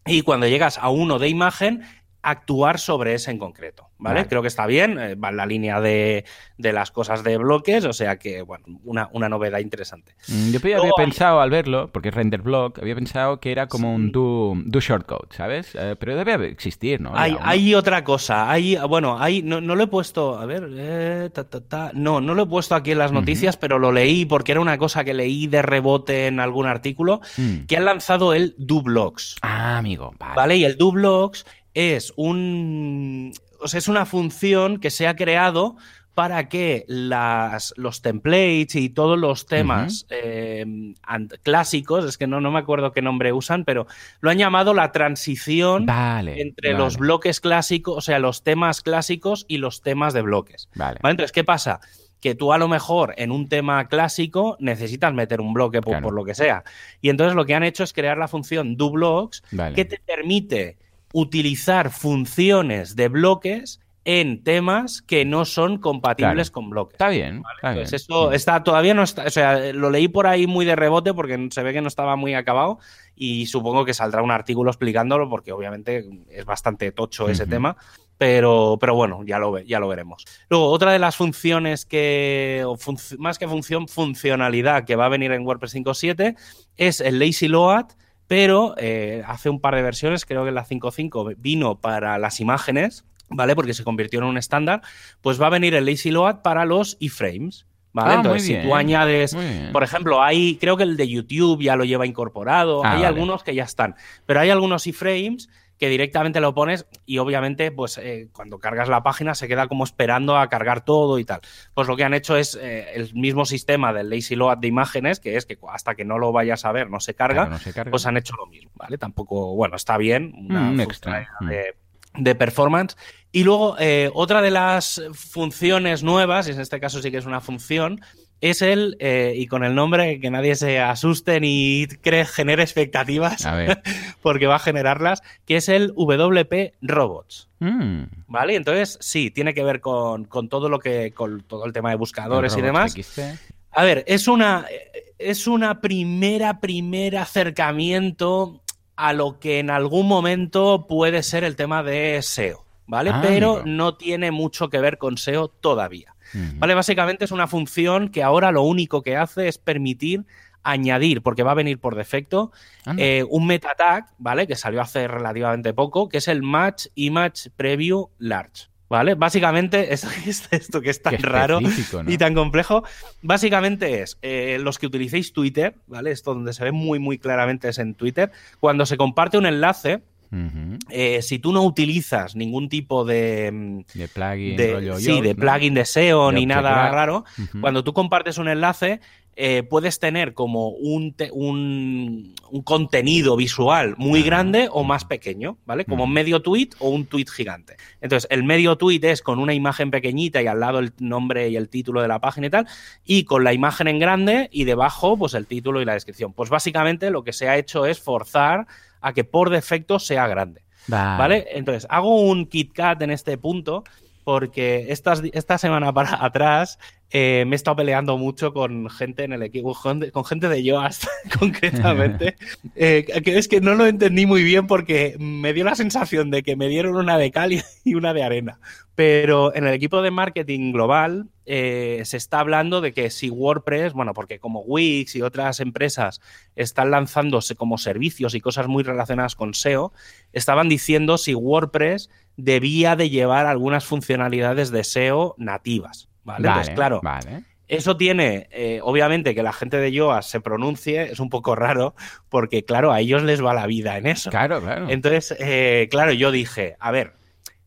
y cuando llegas a uno de imagen, actuar sobre ese en concreto. ¿vale? Creo que está bien, eh, va en la línea de, las cosas de bloques, o sea que, bueno, una, novedad interesante. Mm, yo había pensado al verlo, porque es render block, había pensado que era como un do, do shortcode, ¿sabes? Eh, pero debe existir, ¿no? Hay, otra cosa, hay, bueno, hay, no, lo he puesto, a ver, eh, no, no lo he puesto aquí en las noticias, pero lo leí porque era una cosa que leí de rebote en algún artículo, mm. que han lanzado el do blocks. Ah, amigo, vale. ¿Vale? Y el do blocks es un o sea, es una función que se ha creado para que las, los templates y todos los temas eh, clásicos, es que no, no me acuerdo qué nombre usan, pero lo han llamado la transición entre los bloques clásicos, o sea, los temas clásicos y los temas de bloques. Vale. Entonces, ¿qué pasa? Que tú a lo mejor en un tema clásico necesitas meter un bloque por, lo que sea. Y entonces lo que han hecho es crear la función doBlocks que te permite utilizar funciones de bloques en temas que no son compatibles con bloques. Está bien. Pues eso está, todavía no está, o sea, lo leí por ahí muy de rebote porque se ve que no estaba muy acabado y supongo que saldrá un artículo explicándolo porque obviamente es bastante tocho ese tema. Pero, pero bueno, ya lo, ya lo veremos. Luego, otra de las funciones que, más que función, funcionalidad que va a venir en WordPress 5.7 es el Lazy Load, pero eh, hace un par de versiones, creo que la 5.5 vino para las imágenes, ¿vale? Porque se convirtió en un estándar, pues va a venir el Lazy Load para los iframes. ¿Vale? Ah, Entonces, si tú añades, por ejemplo, hay, creo que el de YouTube ya lo lleva incorporado, Ah, hay vale. algunos que ya están, pero hay algunos iframes que directamente lo pones y obviamente, pues eh, cuando cargas la página se queda como esperando a cargar todo y tal. Pues lo que han hecho es eh, el mismo sistema del lazy load de imágenes, que es que hasta que no lo vayas a ver no se carga, Claro, no se carga. pues han hecho lo mismo, ¿vale? Tampoco, bueno, está bien, una Mm, extra. de, de performance. Y luego, eh, otra de las funciones nuevas, y en este caso sí que es una función, es el, eh, y con el nombre, que nadie se asuste ni cree, genere expectativas, [laughs] porque va a generarlas, que es el WP Robots. Mm. ¿Vale? Entonces, sí, tiene que ver con, con todo lo que, con todo el tema de buscadores y demás. XT. A ver, es una, es una primera, primer acercamiento a lo que en algún momento puede ser el tema de SEO, ¿vale? Ah, Pero amigo. no tiene mucho que ver con SEO todavía. ¿Vale? Básicamente es una función que ahora lo único que hace es permitir añadir, porque va a venir por defecto, eh, un meta tag, ¿vale? Que salió hace relativamente poco, que es el Match Image Preview Large. ¿Vale? Básicamente, [laughs] es, es esto que es tan raro y tan complejo, básicamente es eh, los que utilicéis Twitter, ¿vale? Esto donde se ve muy, muy claramente es en Twitter. Cuando se comparte un enlace, Eh, si tú no utilizas ningún tipo de, mm, De plugin, de- rollo sí, de ¿no? plugin de SEO De ni nada raro, cuando tú compartes un enlace, eh, puedes tener como un, te- un, un contenido visual muy Ah. grande o más pequeño, ¿vale? Como medio tweet o un tweet gigante. Entonces, el medio tweet es con una imagen pequeñita y al lado el nombre y el título de la página y tal, y con la imagen en grande y debajo, pues el título y la descripción. Pues básicamente lo que se ha hecho es forzar a que por defecto sea grande. ¿Vale? Entonces, hago un KitKat en este punto porque estas, esta semana para [laughs] atrás eh, me he estado peleando mucho con gente en el equipo, con, gente de Yoast [laughs] concretamente, [laughs] eh, que es que no lo entendí muy bien porque me dio la sensación de que me dieron una de cal y- [laughs] y una de arena. Pero en el equipo de marketing global eh, se está hablando de que si WordPress, bueno, porque como Wix y otras empresas están lanzándose como servicios y cosas muy relacionadas con SEO, estaban diciendo si WordPress debía de llevar algunas funcionalidades de SEO nativas. ¿Vale? Vale, Entonces, claro, Vale. eso tiene, eh, obviamente, que la gente de Yoast se pronuncie, es un poco [laughs] raro, porque claro, a ellos les va la vida en eso. Claro, claro. Entonces, eh, claro, yo dije, a ver,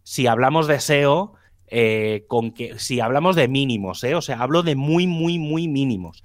si hablamos de SEO, eh, con que si hablamos de mínimos, ¿eh? o sea, hablo de muy, muy, muy mínimos.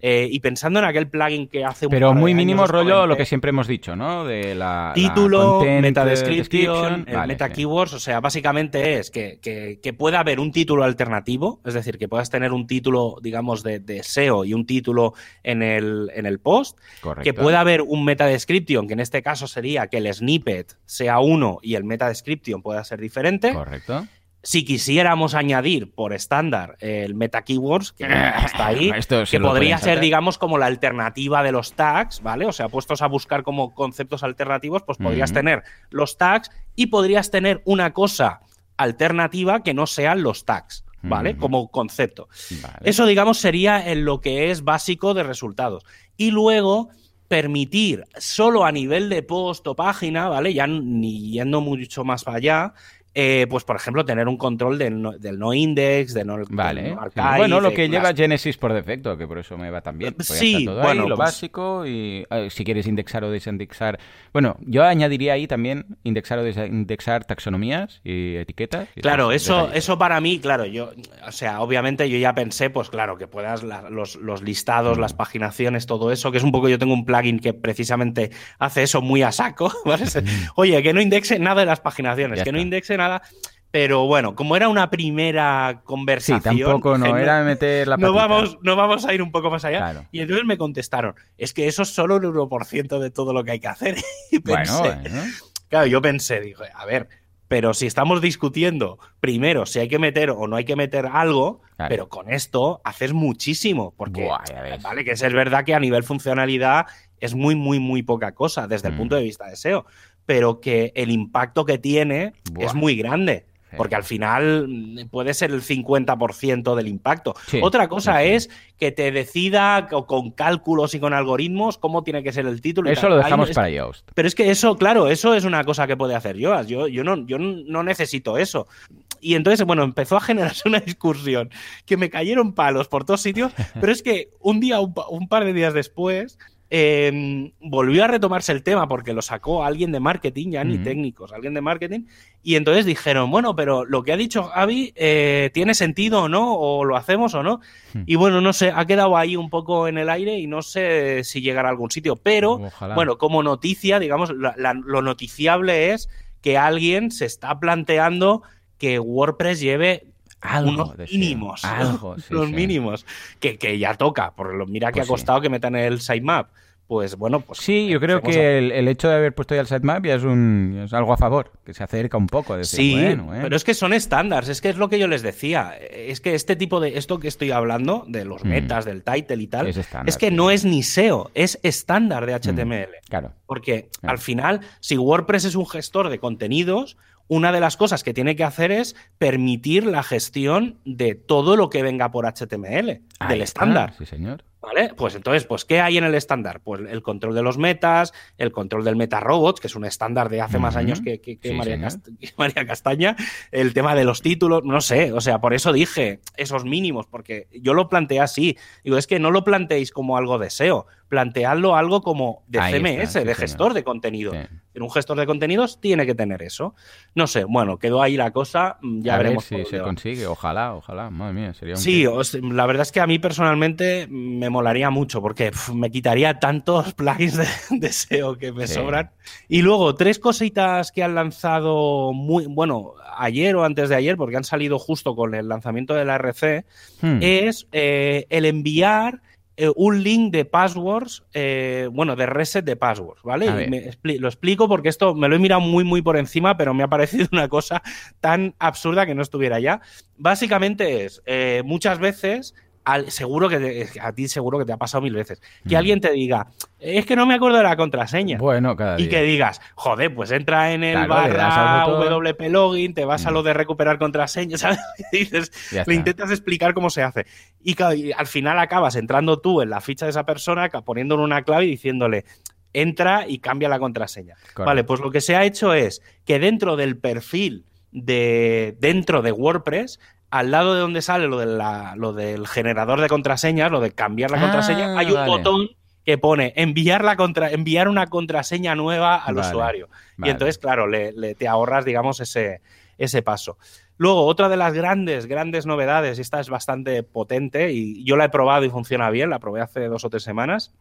Eh, y pensando en aquel plugin que hace un Pero muy mínimo rollo lo que siempre hemos dicho, ¿no? De la título, meta eh, description, Vale, meta sí. keywords, o sea, básicamente es que, que- que pueda haber un título alternativo, es decir, que puedas tener un título, digamos, de, de SEO y un título en el, en el post, Correcto. que pueda haber un meta description, que en este caso sería que el snippet sea uno y el meta description pueda ser diferente. Correcto. Si quisiéramos añadir por estándar el meta keywords, que está ahí, Esto que podría ser, digamos, como la alternativa de los tags, ¿vale? O sea, puestos a buscar como conceptos alternativos, pues podrías tener los tags y podrías tener una cosa alternativa que no sean los tags, ¿vale? Como concepto. Vale. Eso, digamos, sería en lo que es básico de resultados. Y luego permitir solo a nivel de post o página, ¿vale? Ya ni yendo mucho más para allá, eh, pues por ejemplo, tener un control del no, del no index, de no, del Vale. no sí. archive, Bueno, lo que lleva Genesis por defecto, que por eso me va tan bien. Pues ya Sí, todo bueno, ahí, lo pues- básico y eh, si quieres indexar o desindexar. Bueno, yo añadiría ahí también indexar o desindexar taxonomías y etiquetas. y Claro, eso, eso para mí, claro, yo, o sea, obviamente yo ya pensé, pues claro, que puedas la- los, los listados, Mm. las paginaciones, todo eso, que es un poco, yo tengo un plugin que precisamente hace eso muy a saco, [laughs] [laughs] Oye, que no indexe nada de las paginaciones, Ya que no indexe nada, pero bueno, como era una primera Sí, conversación... tampoco no dije, era meter la no vamos, no vamos a ir un poco más allá. Claro. Y entonces me contestaron, es que eso es solo un 1% de todo lo que hay que hacer. [laughs] Y pensé, bueno. Claro, yo pensé, dije, a ver, Pero si estamos discutiendo primero si hay que meter o no hay que meter algo, pero con esto haces muchísimo. Porque, vale, que es verdad que a nivel funcionalidad es muy, muy, muy poca cosa desde el mm. punto de vista de SEO, pero que el impacto que tiene es muy grande. Porque al final mm, puede ser el 50% del impacto. Otra cosa es que te decida con cálculos y con algoritmos cómo tiene que ser el título. Eso lo dejamos para Yoast. Pero es que eso, claro, eso es una cosa que puede hacer Yoast. Yo, yo, no, yo no necesito eso. Y entonces, bueno, empezó a generarse [laughs] una discusión que me cayeron palos por todos sitios, [laughs] pero es que un día, un par de días después, Em, volvió a retomarse el tema porque lo sacó alguien de marketing, ya ni técnicos, alguien de marketing, y entonces dijeron, bueno, pero lo que ha dicho Javi eh, tiene sentido o no, o lo hacemos o no. Hmm. Y bueno, no sé, ha quedado ahí un poco en el aire y no sé si llegará a algún sitio, pero bueno, como noticia, digamos, lo noticiable es que alguien se está planteando que WordPress lleve unos mínimos. los [laughs] mínimos. Que, que, ya toca. Por lo, mira que pues ha costado que metan el sitemap. Pues bueno, pues. Sí, yo creo que el, hecho de haber puesto ya el sitemap ya es, un, es algo a favor, que se acerca un poco. sí, pero es que son estándares, es que es lo que yo les decía. Es que este tipo de. Esto que estoy hablando, de los mm. metas, del title y tal, es, que no es ni SEO, es estándar de HTML. Mm, claro. Porque al final, si WordPress es un gestor de contenidos, una de las cosas que tiene que hacer es permitir la gestión de todo lo que venga por HTML, del estándar. Sí, señor. ¿Vale? Pues entonces, pues, ¿qué hay en el estándar? Pues el control de los metas, el control del meta robots, que es un estándar de hace más años [laughs] que, María, Castaña, el tema de los títulos, no sé, o sea, por eso dije esos mínimos, porque yo lo planteé así. Digo, es que no lo planteéis como algo de SEO, planteadlo algo como de CMS, de gestor de contenido. En un gestor de contenidos tiene que tener eso. No sé, bueno, quedó ahí la cosa, mm, ya veremos. si se consigue, ojalá, ojalá, madre mía, sería un Sí, la verdad es que a mí personalmente me molaría mucho porque me quitaría tantos [laughs] plugins de, SEO que me sobran. Y luego, tres cositas que han lanzado muy, bueno, ayer o antes de ayer, porque han salido justo con el lanzamiento de la RC, hmm. es eh, el enviar eh, un link de passwords, eh, bueno, de reset de passwords, ¿vale? lo explico porque esto me lo he mirado muy, muy por encima, pero me ha parecido una cosa tan absurda que no estuviera ya. Básicamente es, eh, muchas veces seguro que a ti seguro que te ha pasado mil veces. Que mm. alguien te diga, es que no me acuerdo de la contraseña. Bueno, cada Y que digas, joder, pues entra en el barra WP login, te vas a mm. lo de recuperar contraseña, [laughs] ¿sabes? Y dices, le intentas explicar cómo se hace. Y, al final acabas entrando tú en la ficha de esa persona, poniéndole una clave y diciéndole, entra y cambia la contraseña. Vale, pues lo que se ha hecho es que dentro del perfil de dentro de WordPress al lado de donde sale lo, de lo del generador de contraseñas, lo de cambiar la contraseña, ah, hay un botón que pone enviar, la contra, enviar una contraseña nueva al usuario. Y entonces, claro, le, te ahorras, digamos, ese, ese paso. Luego, otra de las grandes, grandes novedades, y esta es bastante potente, y yo la he probado y funciona bien, la probé hace dos o tres semanas,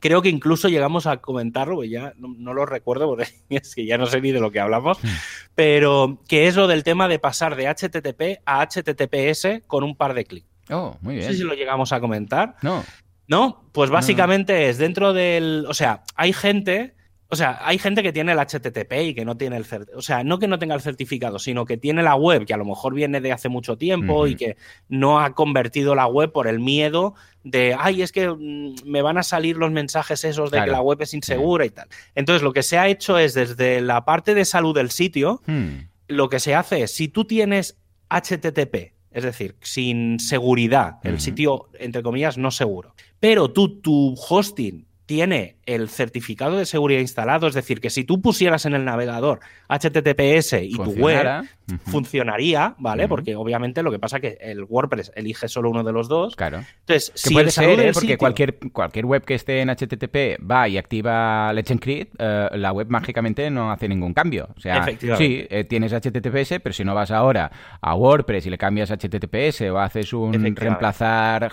Creo que incluso llegamos a comentarlo, ya no, lo recuerdo porque [laughs] es que ya no sé ni de lo que hablamos, hmm. pero que es lo del tema de pasar de HTTP a HTTPS con un par de clics. Oh, muy bien. No sé si lo llegamos a comentar. No. ¿No? Pues básicamente es dentro del. O sea, hay gente o sea, hay gente que tiene el HTTP y que no tiene el o sea, no que no tenga el certificado, sino que tiene la web que a lo mejor viene de hace mucho tiempo y que no ha convertido la web por el miedo de, ay, es que mm, me van a salir los mensajes esos de que la web es insegura y tal. Entonces, lo que se ha hecho es desde la parte de salud del sitio, hmm. lo que se hace es, si tú tienes HTTP, es decir, sin seguridad, el sitio, entre comillas, no seguro, pero tú, tu hosting tiene el certificado de seguridad instalado, es decir, que si tú pusieras en el navegador HTTPS y tu web funcionaría, ¿vale? Porque obviamente lo que pasa es que el WordPress elige solo uno de los dos. Claro. Entonces, si puede ser, ¿eh? porque cualquier, cualquier web que esté en HTTP va y activa Let's Encrypt, eh, la web mágicamente no hace ningún cambio. O sea, sí, eh, tienes HTTPS, pero si no vas ahora a WordPress y le cambias HTTPS o haces un reemplazar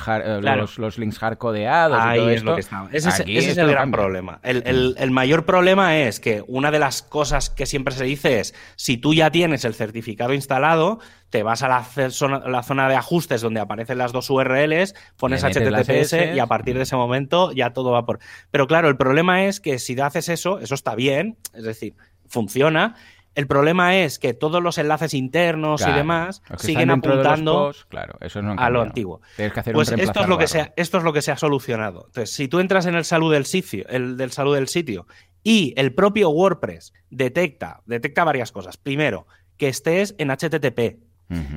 los, links hardcodeados y todo es lo que está. Ese, es, el gran problema. El, mayor problema es que una de las cosas que siempre se dice es, si tú ya tienes el certificado instalado, te vas a la, zona, de ajustes donde aparecen las dos URLs, pones HTTPS y a partir de ese momento ya todo va por... Pero claro, el problema es que si haces eso, eso está bien, es decir, funciona, El problema es que todos los enlaces internos y demás siguen apuntando posts, claro, eso no han a lo antiguo. Tienes que hacer Pues un esto es, lo que se ha, esto es lo que se ha solucionado. Entonces, si tú entras en el salud del sitio, el del salud del sitio, y el propio WordPress detecta, detecta varias cosas. Primero, que estés en HTTP.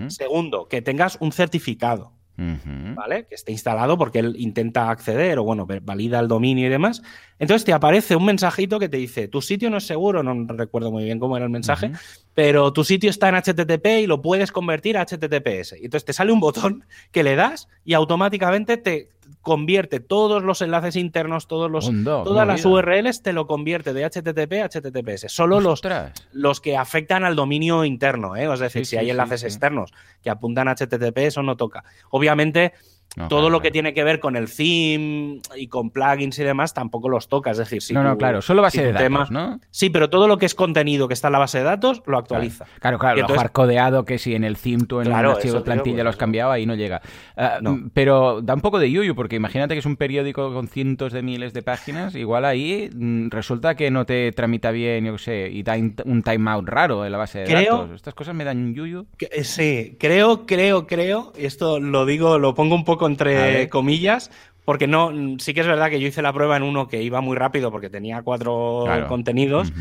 Segundo, que tengas un certificado. ¿vale? Que esté instalado porque él intenta acceder o, bueno, valida el dominio y demás. Entonces te aparece un mensajito que te dice, tu sitio no es seguro, no recuerdo muy bien cómo era el mensaje, pero tu sitio está en HTTP y lo puedes convertir a HTTPS. Y entonces te sale un botón que le das y automáticamente te convierte todos los enlaces internos, todos los, todas las. URLs, te lo convierte de HTTP a HTTPS. Solo los, Ostras. los que afectan al dominio interno, ¿eh? es decir, Sí, si sí, hay enlaces sí. externos que apuntan a HTTP, eso no toca. Obviamente, No, todo claro, lo que claro. tiene que ver con el theme y con plugins y demás tampoco los toca. Es decir, si no, no, claro, solo base si de datos, tema- ¿no? Sí, pero todo lo que es contenido que está en la base de datos lo actualiza. Claro, claro, lo hardcodeado que si en el theme tú en Claro, un archivo de plantilla pues lo has eso. cambiado, ahí no llega. Ah, No. Pero da un poco de yuyu, porque imagínate que es un periódico con cientos de miles de páginas, igual ahí mm, resulta que no te tramita bien, yo qué sé, y da un timeout raro en la base de Creo- datos. Estas cosas me dan yuyu. Que- eh, Sí, creo, creo, creo, y esto lo digo, lo pongo un poco Entre comillas, porque no, sí que es verdad que yo hice la prueba en uno que iba muy rápido porque tenía cuatro Claro. contenidos,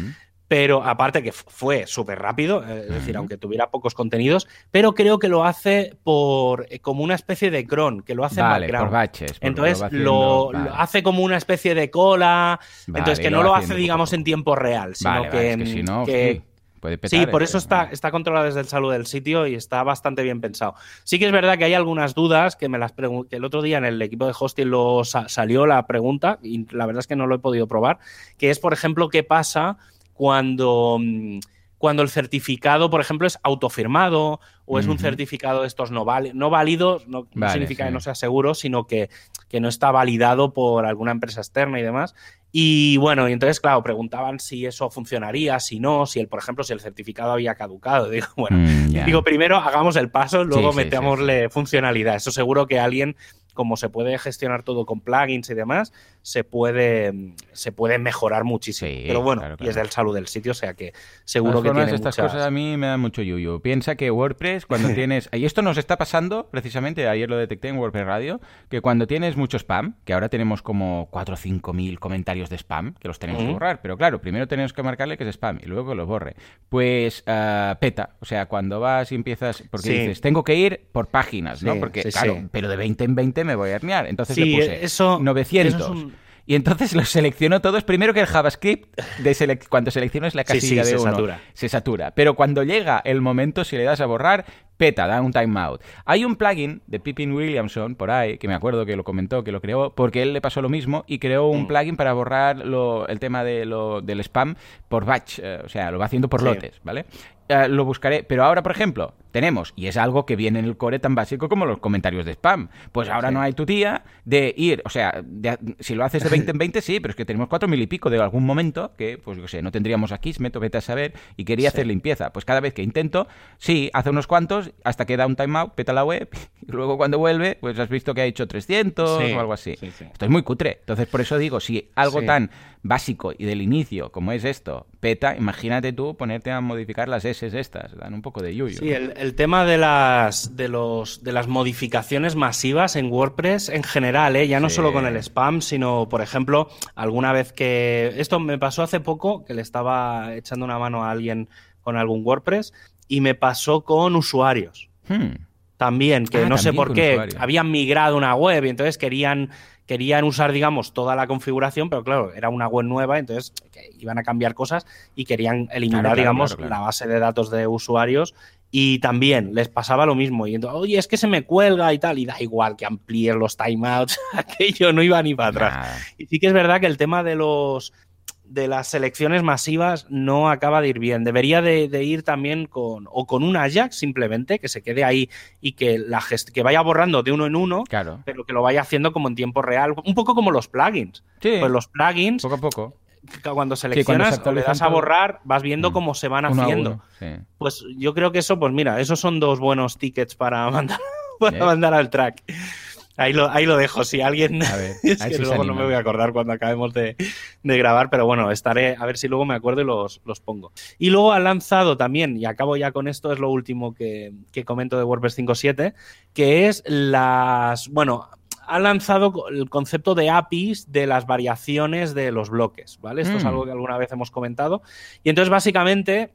pero aparte que fue súper rápido, eh, es decir, aunque tuviera pocos contenidos, pero creo que lo hace por eh, como una especie de cron, que lo hace Vale, background. por baches. por- Entonces lo, haciendo- lo vale. hace como una especie de cola, Vale, entonces que no lo hace, digamos, poco. en tiempo real, sino que, es que si no, que- puede petar. Sí, por eh, eso está, está controlado desde el salud del sitio y está bastante bien pensado. Sí que es verdad que hay algunas dudas que me las que el otro día en el equipo de hosting lo sa- salió la pregunta y la verdad es que no lo he podido probar, que es, por ejemplo, qué pasa cuando, mm, cuando el certificado, por ejemplo, es autofirmado o es un certificado de estos no, válidos, no, significa sí. que no sea seguro, sino que, que no está validado por alguna empresa externa y demás. Y bueno, y entonces, claro, preguntaban si eso funcionaría, si no, si el, por ejemplo, si el certificado había caducado. [laughs] Digo, bueno, Mm, digo, primero hagamos el paso, luego Sí, sí, sí, metámosle funcionalidad. Eso seguro que alguien, como se puede gestionar todo con plugins y demás, se puede, se puede mejorar muchísimo. Sí, Pero bueno, claro, y es del salud del sitio, o sea que seguro que tiene estas muchas... cosas a mí me dan mucho yuyu. Piensa que WordPress, cuando [laughs] tienes... Y esto nos está pasando, precisamente, ayer lo detecté en WordPress Radio, que cuando tienes mucho spam, que ahora tenemos como 4 o 5 mil comentarios de spam, que los tenemos que borrar, pero claro, primero tenemos que marcarle que es spam y luego que los borre. Pues ah, peta, o sea, cuando vas y empiezas... Porque Sí. dices, tengo que ir por páginas, ¿no? Porque, claro, pero de 20 en 20 me voy a herniar. Entonces Sí, le puse eso- 900. eso es un- Y entonces los selecciono todos. Primero que el JavaScript, de selec- cuando seleccionas la Sí, sí, casilla de se uno, satura. se satura. Pero cuando llega el momento, si le das a borrar, peta, da un timeout. Hay un plugin de Pippin Williamson por ahí, que me acuerdo que lo comentó, que lo creó, porque él le pasó lo mismo y creó un Mm. plugin para borrar lo- el tema de lo- del spam por batch. eh, o sea, lo va haciendo por Sí. lotes, ¿vale? Eh, lo buscaré. Pero ahora, por ejemplo, tenemos, y es algo que viene en el core tan básico como los comentarios de spam. Pues ahora Sí. no hay tu tía de ir, o sea, de- si lo haces de 20 en [laughs] 20, sí, pero es que tenemos cuatro mil y pico de algún momento que, pues yo sé, no tendríamos aquí, me vete a saber, y quería Sí. hacer limpieza. Pues cada vez que intento, sí, hace unos cuantos, hasta que da un timeout, peta la web, [laughs] y luego cuando vuelve, pues has visto que ha hecho 300 Sí, o algo así. sí, sí. Esto es muy cutre. Entonces, por eso digo, si algo tan básico y del inicio como es esto, peta, imagínate tú ponerte a modificar las S estas, dan un poco de yuyu. Sí, el, el tema de las, de, los, de las modificaciones masivas en WordPress en general, ¿eh? ya no Sí. solo con el spam, sino, por ejemplo, alguna vez que... Esto me pasó hace poco, que le estaba echando una mano a alguien con algún WordPress, y me pasó con usuarios Hmm. también, que Ah, no sé por qué, habían migrado una web y entonces querían, querían usar, digamos, toda la configuración, pero claro, era una web nueva, entonces iban a cambiar cosas y querían eliminar, Claro, claro, digamos, claro. la base de datos de usuarios y también les pasaba lo mismo. Y entonces, oye, es que se me cuelga y tal, y da igual que amplíen los timeouts, [laughs] aquello no iba ni para atrás. Y sí que es verdad que el tema de los de las selecciones masivas no acaba de ir bien. Debería de, de ir también con o con un Ajax simplemente que se quede ahí y que la que vaya borrando de uno en uno, Claro. pero que lo vaya haciendo como en tiempo real, un poco como los plugins. Sí, Pues los plugins poco a poco. Cuando seleccionas se le das a borrar, vas viendo Mm. cómo se van haciendo. uno, sí. Pues yo creo que eso, pues mira, esos son dos buenos tickets para [laughs] mandar, para mandar al track. Ahí lo, ahí lo dejo. Si alguien. A ver, [laughs] es a que luego no me voy a acordar cuando acabemos de, de grabar, pero bueno, estaré. A ver si luego me acuerdo y los, los pongo. Y luego ha lanzado también, y acabo ya con esto, es lo último que, que comento de WordPress 5.7, que es las. Bueno, ha lanzado el concepto de APIs de las variaciones de los bloques, ¿vale? Esto es Mm. algo que alguna vez hemos comentado. Y entonces, básicamente,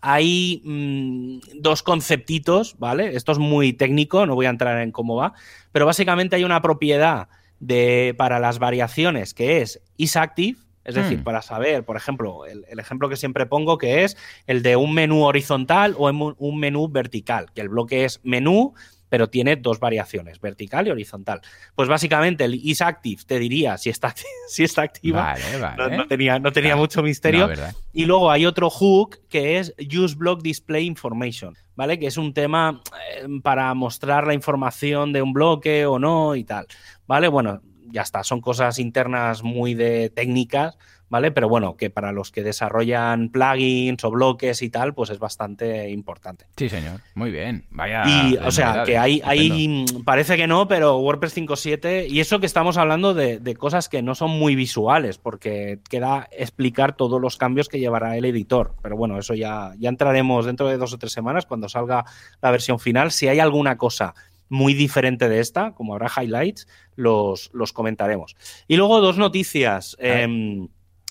hay mm, dos conceptitos, ¿vale? Esto es muy técnico, no voy a entrar en cómo va, pero básicamente hay una propiedad de, para las variaciones que es isActive, es decir, Mm. para saber, por ejemplo, el, el ejemplo que siempre pongo que es el de un menú horizontal o un menú vertical, que el bloque es menú, pero tiene dos variaciones, vertical y horizontal. Pues básicamente el isActive te diría si está, [laughs] si está activa. Vale, vale. No, no tenía, no tenía mucho misterio. Y luego hay otro hook que es Use Block Display Information, ¿vale? Que es un tema eh, para mostrar la información de un bloque o no y tal, ¿vale? Bueno, ya está, son cosas internas muy de técnicas, ¿vale? Pero bueno, que para los que desarrollan plugins o bloques y tal, pues es bastante importante. Sí, señor. Muy bien. Vaya. Y, o sea, que hay, hay, mm, parece que no, pero WordPress 5.7, y eso que estamos hablando de, de cosas que no son muy visuales, porque queda explicar todos los cambios que llevará el editor. Pero bueno, eso ya, ya entraremos dentro de dos o tres semanas, cuando salga la versión final. Si hay alguna cosa muy diferente de esta, como habrá highlights, los, los comentaremos. Y luego dos noticias.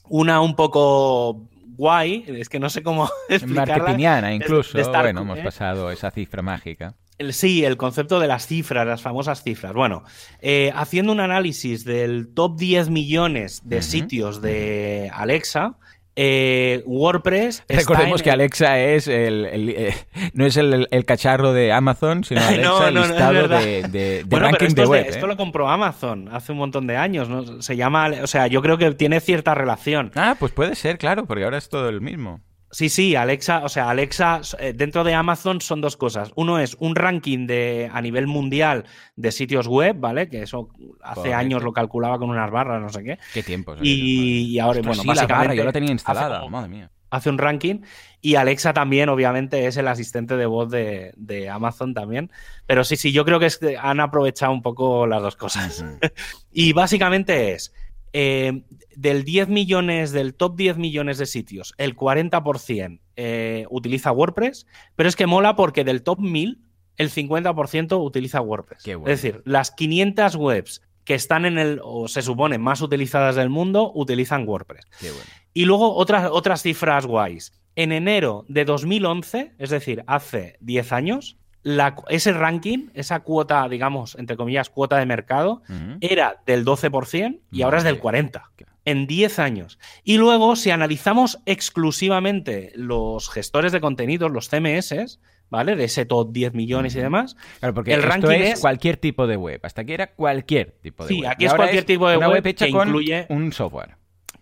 Una un poco guay, es que no sé cómo [laughs] explicarla. Incluso. de bueno, hemos ¿eh? pasado esa cifra mágica. El- sí, el concepto de las cifras, las famosas cifras. Bueno, eh, haciendo un análisis del top 10 millones de sitios de Alexa, eh, WordPress. Recordemos que Alexa es el, el- eh, no es el, el cacharro de Amazon, sino [laughs] Alexa No, el no, listado de, de- de Bueno, ranking esto, de es de- web. esto ¿eh? lo compró Amazon hace un montón de años, ¿no? Se llama, o sea, yo creo que tiene cierta relación. Ah, pues puede ser, claro, porque ahora es todo el mismo. Sí, sí, Alexa, o sea, Alexa eh, dentro de Amazon son dos cosas. Uno es un ranking de a nivel mundial de sitios web, ¿vale? Que eso hace Correcto. años lo calculaba con unas barras, no sé qué. Qué tiempos. Y, y ahora, Ostras, bueno, sí, la básicamente barra, yo la tenía hace instalada, como- madre mía. hace un ranking y Alexa también, obviamente, es el asistente de voz de, de Amazon también. Pero sí, sí, yo creo que es que han aprovechado un poco las dos cosas. [laughs] Y básicamente es, eh, del 10 millones, del top 10 millones de sitios, el 40% eh, utiliza WordPress, pero es que mola porque del top 1000, el 50% utiliza WordPress. Qué bueno. Es decir, las 500 webs que están en el, o se supone, más utilizadas del mundo, utilizan WordPress. Qué bueno. Y luego otras, otras cifras guays. En enero de 2011, es decir, hace 10 años, la- ese ranking, esa cuota, digamos, entre comillas, cuota de mercado, era del 12% y ahora es del Vale. 40%. En 10 años. Y luego, si analizamos exclusivamente los gestores de contenidos, los CMS, ¿vale? De ese top 10 millones y demás. Claro, porque El esto ranking es, es- cualquier tipo de web. Hasta aquí era cualquier tipo de Sí, web. aquí Y es cualquier tipo de web web hecha que con incluye- un software.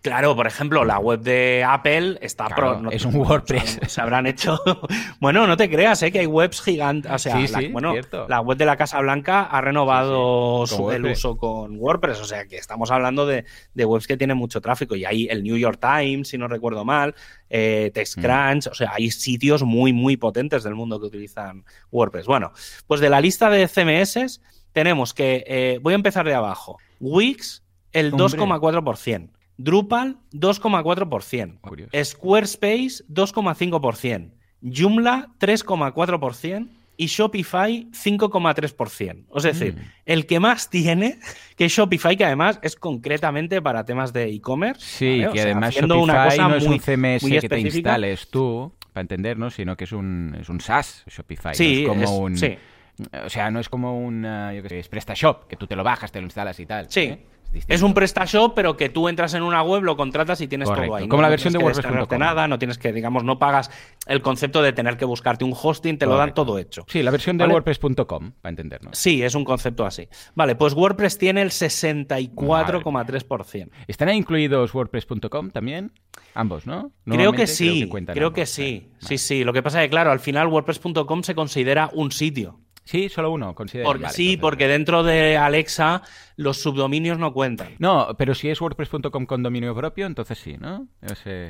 Claro, por ejemplo, la web de Apple está Claro, pro. es un [laughs] WordPress. Se habrán hecho. [laughs] bueno, no te creas, ¿eh? que hay webs gigantes. O sea, Sí, la, sí, bueno, cierto. la web de la Casa Blanca ha renovado Sí, su- el uso con WordPress. O sea, que estamos hablando de, de webs que tienen mucho tráfico. Y hay el New York Times, si no recuerdo mal, eh, Mm. TextCrunch. O sea, hay sitios muy, muy potentes del mundo que utilizan WordPress. Bueno, pues de la lista de CMS tenemos que. eh, voy a empezar de abajo. Wix, el Hombre. 2,4%. Drupal, 2,4%. Curioso. Squarespace, 2,5%. Joomla, 3,4%. Y Shopify, 5,3%. Es decir, Mm. el que más tiene, que es Shopify, que además es concretamente para temas de e-commerce. Sí, ¿vale? Que además Shopify una cosa no es muy- un CMS que te instales tú, para entendernos, sino que es un, es un SaaS Shopify. Sí, no es como es- un... sí. O sea, no es como un, ah, yo qué sé, es PrestaShop, que tú te lo bajas, te lo instalas y tal. Sí. ¿eh? Es un PrestaShop, pero que tú entras en una web, lo contratas y tienes Correcto, todo ahí. como ¿no? la versión de que WordPress.com. nada, no tienes que, digamos, no pagas el concepto de tener que buscarte un hosting, te lo dan Correcto. todo hecho. Sí, la versión de ¿Vale? WordPress.com, para entendernos. Sí, es un concepto así. Vale, pues WordPress tiene el 64,3%. ¿Están ahí incluidos WordPress.com también? Ambos, ¿no? Creo que sí, creo que ambos. sí. Vale, Sí, sí. Lo que pasa es que, claro, al final WordPress.com se considera un sitio. Sí, solo uno, considero. Porque, sí, porque dentro de Alexa los subdominios no cuentan. No, pero si es WordPress.com con dominio propio, entonces sí, ¿no?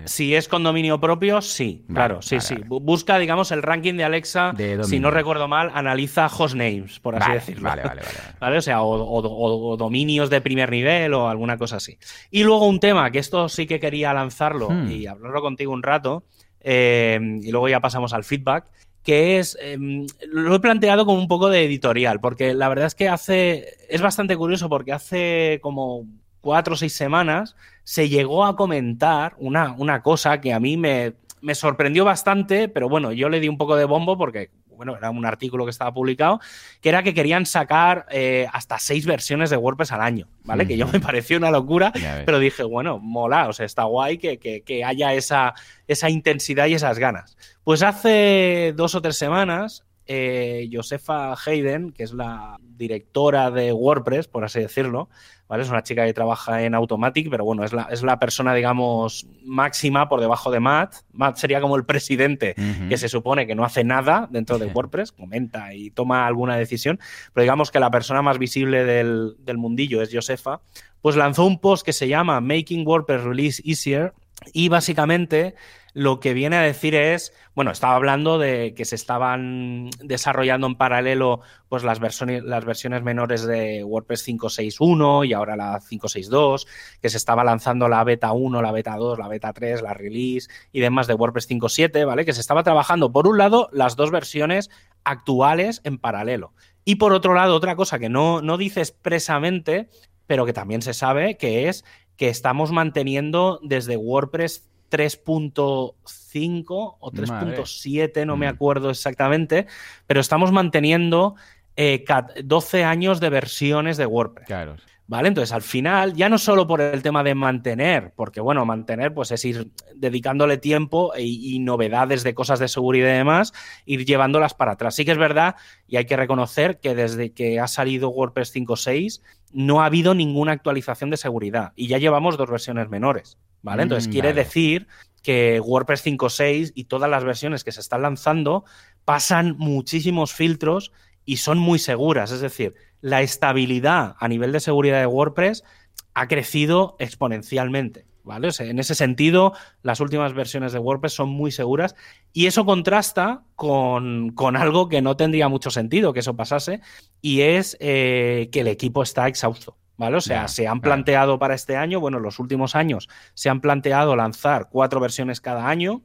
Si es con dominio propio, sí, claro, sí, sí. Busca, digamos, el ranking de Alexa, si no recuerdo mal, analiza hostnames, por así decirlo. Vale, vale, vale. [laughs] O sea, o, dominios de primer nivel o alguna cosa así. Y luego un tema, que esto sí que quería lanzarlo hmm. y hablarlo contigo un rato, eh, y luego ya pasamos al feedback, que es, em, lo he planteado como un poco de editorial, porque la verdad es que hace, es bastante curioso porque hace como cuatro o seis semanas se llegó a comentar una, una cosa que a mí me, me sorprendió bastante, pero bueno, yo le di un poco de bombo porque bueno, era un artículo que estaba publicado, que era que querían sacar eh, hasta seis versiones de WordPress al año, ¿vale? Que yo me pareció una locura, pero dije, bueno, mola, o sea, está guay que, que, haya esa, esa intensidad y esas ganas. Pues hace dos o tres semanas eh, Josefa Hayden, que es la directora de WordPress, por así decirlo, ¿vale? Es una chica que trabaja en Automatic, pero bueno, es la, es la persona, digamos, máxima por debajo de Matt. Matt sería como el presidente que se supone que no hace nada dentro de WordPress, comenta y toma alguna decisión, pero digamos que la persona más visible del, del mundillo es Josefa, pues lanzó un post que se llama Making WordPress Release Easier y básicamente lo que viene a decir es, bueno, estaba hablando de que se estaban desarrollando en paralelo pues las versiones, menores de WordPress 5.6.1 y ahora la 5.6.2, que se estaba lanzando la beta 1, la beta 2, la beta 3, la release y demás de WordPress 5.7, ¿vale? Que se estaba trabajando, por un lado, las dos versiones actuales en paralelo. Y por otro lado, otra cosa que no, no dice expresamente, pero que también se sabe, que es que estamos manteniendo desde WordPress 3.5 o 3.7, no me mm. acuerdo exactamente, pero estamos manteniendo 12 eh, años de versiones de WordPress. Claro. ¿Vale? Entonces, al final, ya no solo por el tema de mantener, porque bueno, mantener pues es ir dedicándole tiempo y, novedades de cosas de seguridad y demás, ir llevándolas para atrás. Sí que es verdad, y hay que reconocer que desde que ha salido WordPress 5.6 no ha habido ninguna actualización de seguridad y ya llevamos dos versiones menores. ¿Vale? Entonces, mm, quiere decir que WordPress 5.6 y todas las versiones que se están lanzando pasan muchísimos filtros y son muy seguras. Es decir, la estabilidad a nivel de seguridad de WordPress ha crecido exponencialmente. ¿Vale? en ese sentido, las últimas versiones de WordPress son muy seguras y eso contrasta con, algo que no tendría mucho sentido que eso pasase y es eh, que el equipo está exhausto. ¿Vale? O sea, se han planteado para este año, bueno, los últimos años se han planteado lanzar cuatro versiones cada año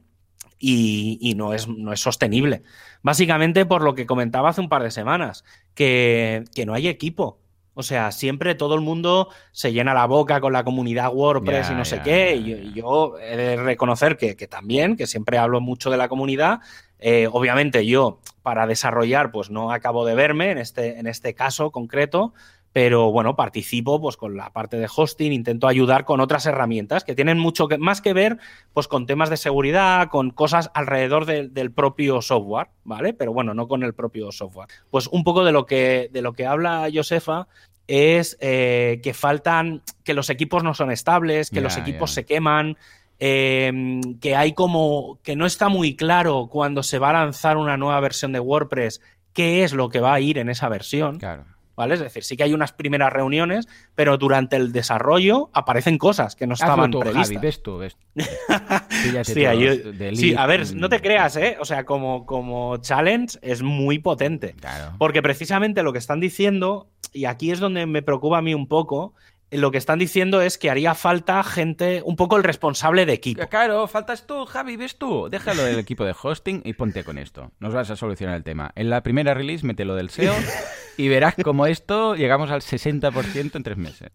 y, no, es, no es sostenible. Básicamente por lo que comentaba hace un par de semanas, que, no hay equipo. O sea, siempre todo el mundo se llena la boca con la comunidad WordPress y no sé qué. y yo, he de reconocer que, también, que siempre hablo mucho de la comunidad. Eh, obviamente yo, para desarrollar, pues no acabo de verme en este, en este caso concreto, pero bueno, participo pues con la parte de hosting, intento ayudar con otras herramientas que tienen mucho más que ver pues con temas de seguridad, con cosas alrededor del propio software, ¿vale? Pero bueno, no con el propio software. Pues un poco de lo que, de lo que habla Josefa es eh, que faltan, que los equipos no son estables, que los equipos se queman, em, que hay como, que no está muy claro cuando se va a lanzar una nueva versión de WordPress qué es lo que va a ir en esa versión. Claro. ¿Vale? Es decir, sí que hay unas primeras reuniones, pero durante el desarrollo aparecen cosas que no estaban previstas. ves tú, ves [laughs] sí, a ver, no te creas, ¿eh? O sea, como, como challenge es muy potente. Porque precisamente lo que están diciendo, y aquí es donde me preocupa a mí un poco, lo que están diciendo es que haría falta gente, un poco el responsable de equipo. Claro, faltas tú, Javi, ves tú. Déjalo del equipo de hosting y ponte con esto. Nos vas a solucionar el tema. En la primera release, mételo del SEO y verás como esto llegamos al 60% en tres meses.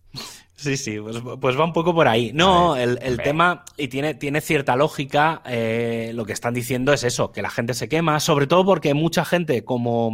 Sí, sí, pues, pues, va un poco por ahí. No, el, tema, y tiene, tiene cierta lógica, eh, lo que están diciendo es eso, que la gente se quema, sobre todo porque mucha gente como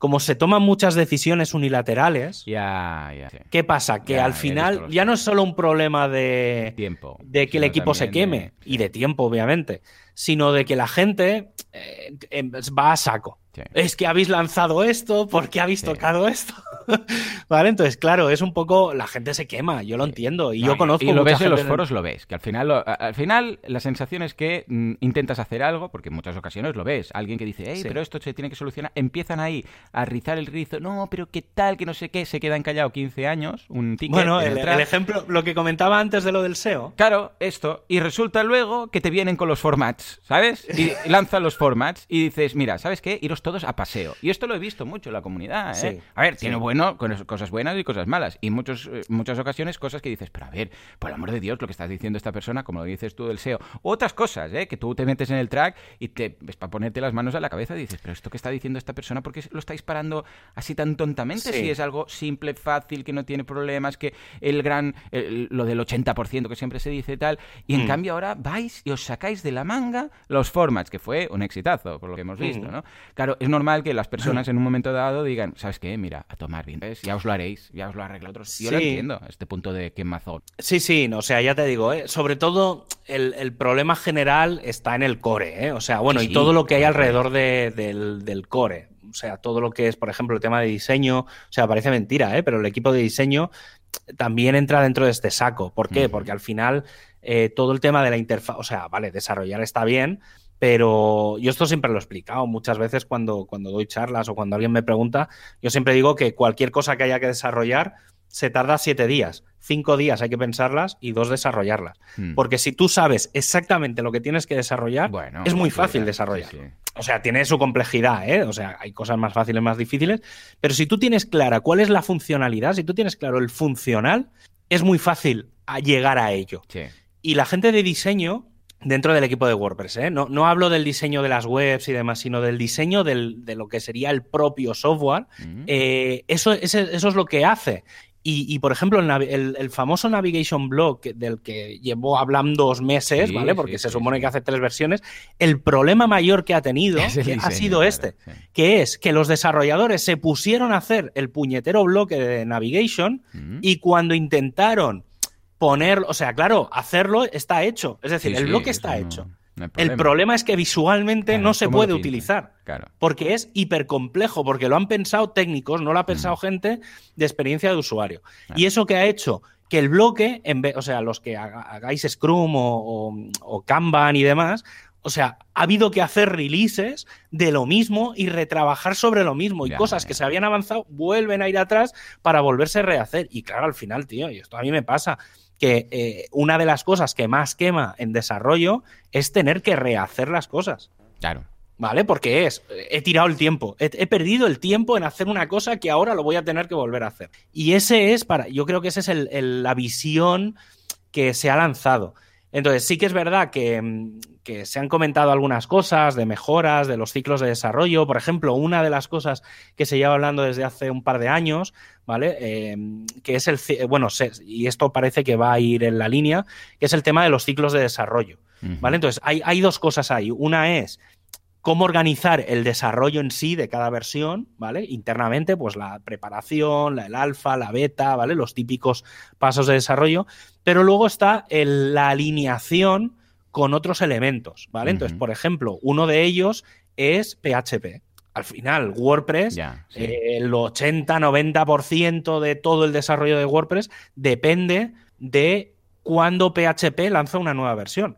como se toman muchas decisiones unilaterales, ¿qué pasa? Que al final ya no es solo un problema de tiempo, de que el equipo se queme y de tiempo, obviamente, sino de que la gente eh, em, va a saco. Es que habéis lanzado esto, ¿por qué habéis tocado esto? [laughs] ¿Vale? Entonces, claro, es un poco. La gente se quema, yo lo entiendo. Y yo conozco. Y lo ves en los foros, lo ves. Que al final, al final, la sensación es que mm, intentas hacer algo, porque en muchas ocasiones lo ves. Alguien que dice, hey, pero esto se tiene que solucionar. Empiezan ahí a rizar el rizo. No, pero qué tal, que no sé qué. Se quedan callados 15 años. Un ticket. Bueno, el, el, ejemplo, lo que comentaba antes de lo del SEO. Claro, esto. Y resulta luego que te vienen con los formats, ¿sabes? Y [laughs] lanzan los formats y dices, mira, ¿sabes qué? Iros todos a paseo. Y esto lo he visto mucho en la comunidad. ¿eh? a ver, tiene bueno, cosas buenas y cosas malas. Y muchos, eh, muchas ocasiones cosas que dices, pero a ver, por el amor de Dios, lo que estás diciendo esta persona, como lo dices tú del SEO. otras cosas, ¿eh? que tú te metes en el track y te ves para ponerte las manos a la cabeza y dices, pero esto que está diciendo esta persona, ¿por qué lo estáis parando así tan tontamente? Si es algo simple, fácil, que no tiene problemas, que el gran, lo del 80% que siempre se dice tal. Y en mm. cambio ahora vais y os sacáis de la manga los formats, que fue un exitazo, por lo que hemos visto, mm. ¿no? Claro, es normal que las personas en un momento dado digan, ¿sabes qué? Mira, a tomar bien, ya os lo haréis, ya os lo arregla otros. Yo lo entiendo, este punto de quemazón. Sí, sí, no, o sea, ya te digo, ¿eh? sobre todo el, problema general está en el core, ¿eh? o sea, bueno, y todo lo que hay alrededor del, core. O sea, todo lo que es, por ejemplo, el tema de diseño, o sea, parece mentira, ¿eh? pero el equipo de diseño también entra dentro de este saco. ¿Por qué? Porque al final eh, todo el tema de la interfaz, o sea, vale, desarrollar está bien, pero yo esto siempre lo he explicado muchas veces cuando, cuando doy charlas o cuando alguien me pregunta, yo siempre digo que cualquier cosa que haya que desarrollar se tarda siete días. Cinco días hay que pensarlas y dos desarrollarlas. Hmm. Porque si tú sabes exactamente lo que tienes que desarrollar, es muy fácil desarrollar. O sea, tiene su complejidad, ¿eh? O sea, hay cosas más fáciles, más difíciles. Pero si tú tienes clara cuál es la funcionalidad, si tú tienes claro el funcional, es muy fácil llegar a ello. Y la gente de diseño dentro del equipo de WordPress. ¿eh? No, no, hablo del diseño de las webs y demás, sino del diseño de lo que sería el propio software. Eh, eso, eso, es lo que hace. Y, por ejemplo, el, famoso Navigation Blog del que llevo hablando dos meses, ¿vale? Porque se supone que hace tres versiones, el problema mayor que ha tenido [laughs] ha sido este, que es que los desarrolladores se pusieron a hacer el puñetero bloque de Navigation y cuando intentaron ponerlo, o sea, claro, hacerlo está hecho. Es decir, el bloque está hecho. El problema es que visualmente no se puede utilizar. Claro. Porque es hiper complejo, porque lo han pensado técnicos, no lo ha pensado gente de experiencia de usuario. Y eso que ha hecho que el bloque, en vez, o sea, los que hagáis Scrum o, Kanban y demás, o sea, ha habido que hacer releases de lo mismo y retrabajar sobre lo mismo. Y cosas que se habían avanzado vuelven a ir atrás para volverse a rehacer. Y claro, al final, tío, y esto a mí me pasa que eh, una de las cosas que más quema en desarrollo es tener que rehacer las cosas. Claro. ¿Vale? Porque es, he tirado el tiempo, he, perdido el tiempo en hacer una cosa que ahora lo voy a tener que volver a hacer. Y ese es para, yo creo que esa es la visión que se ha lanzado. Entonces, sí que es verdad que, se han comentado algunas cosas de mejoras de los ciclos de desarrollo. Por ejemplo, una de las cosas que se lleva hablando desde hace un par de años, ¿vale? Eh, que es el, bueno, y esto parece que va a ir en la línea, que es el tema de los ciclos de desarrollo, ¿vale? Entonces, hay, hay dos cosas ahí. Una es cómo organizar el desarrollo en sí de cada versión, ¿vale? Internamente, pues la preparación, la, el alfa, la beta, ¿vale? Los típicos pasos de desarrollo. Pero luego está la alineación con otros elementos, ¿vale? Entonces, por ejemplo, uno de ellos es PHP. Al final, WordPress, el 80-90% de todo el desarrollo de WordPress depende de cuándo PHP lanza una nueva versión.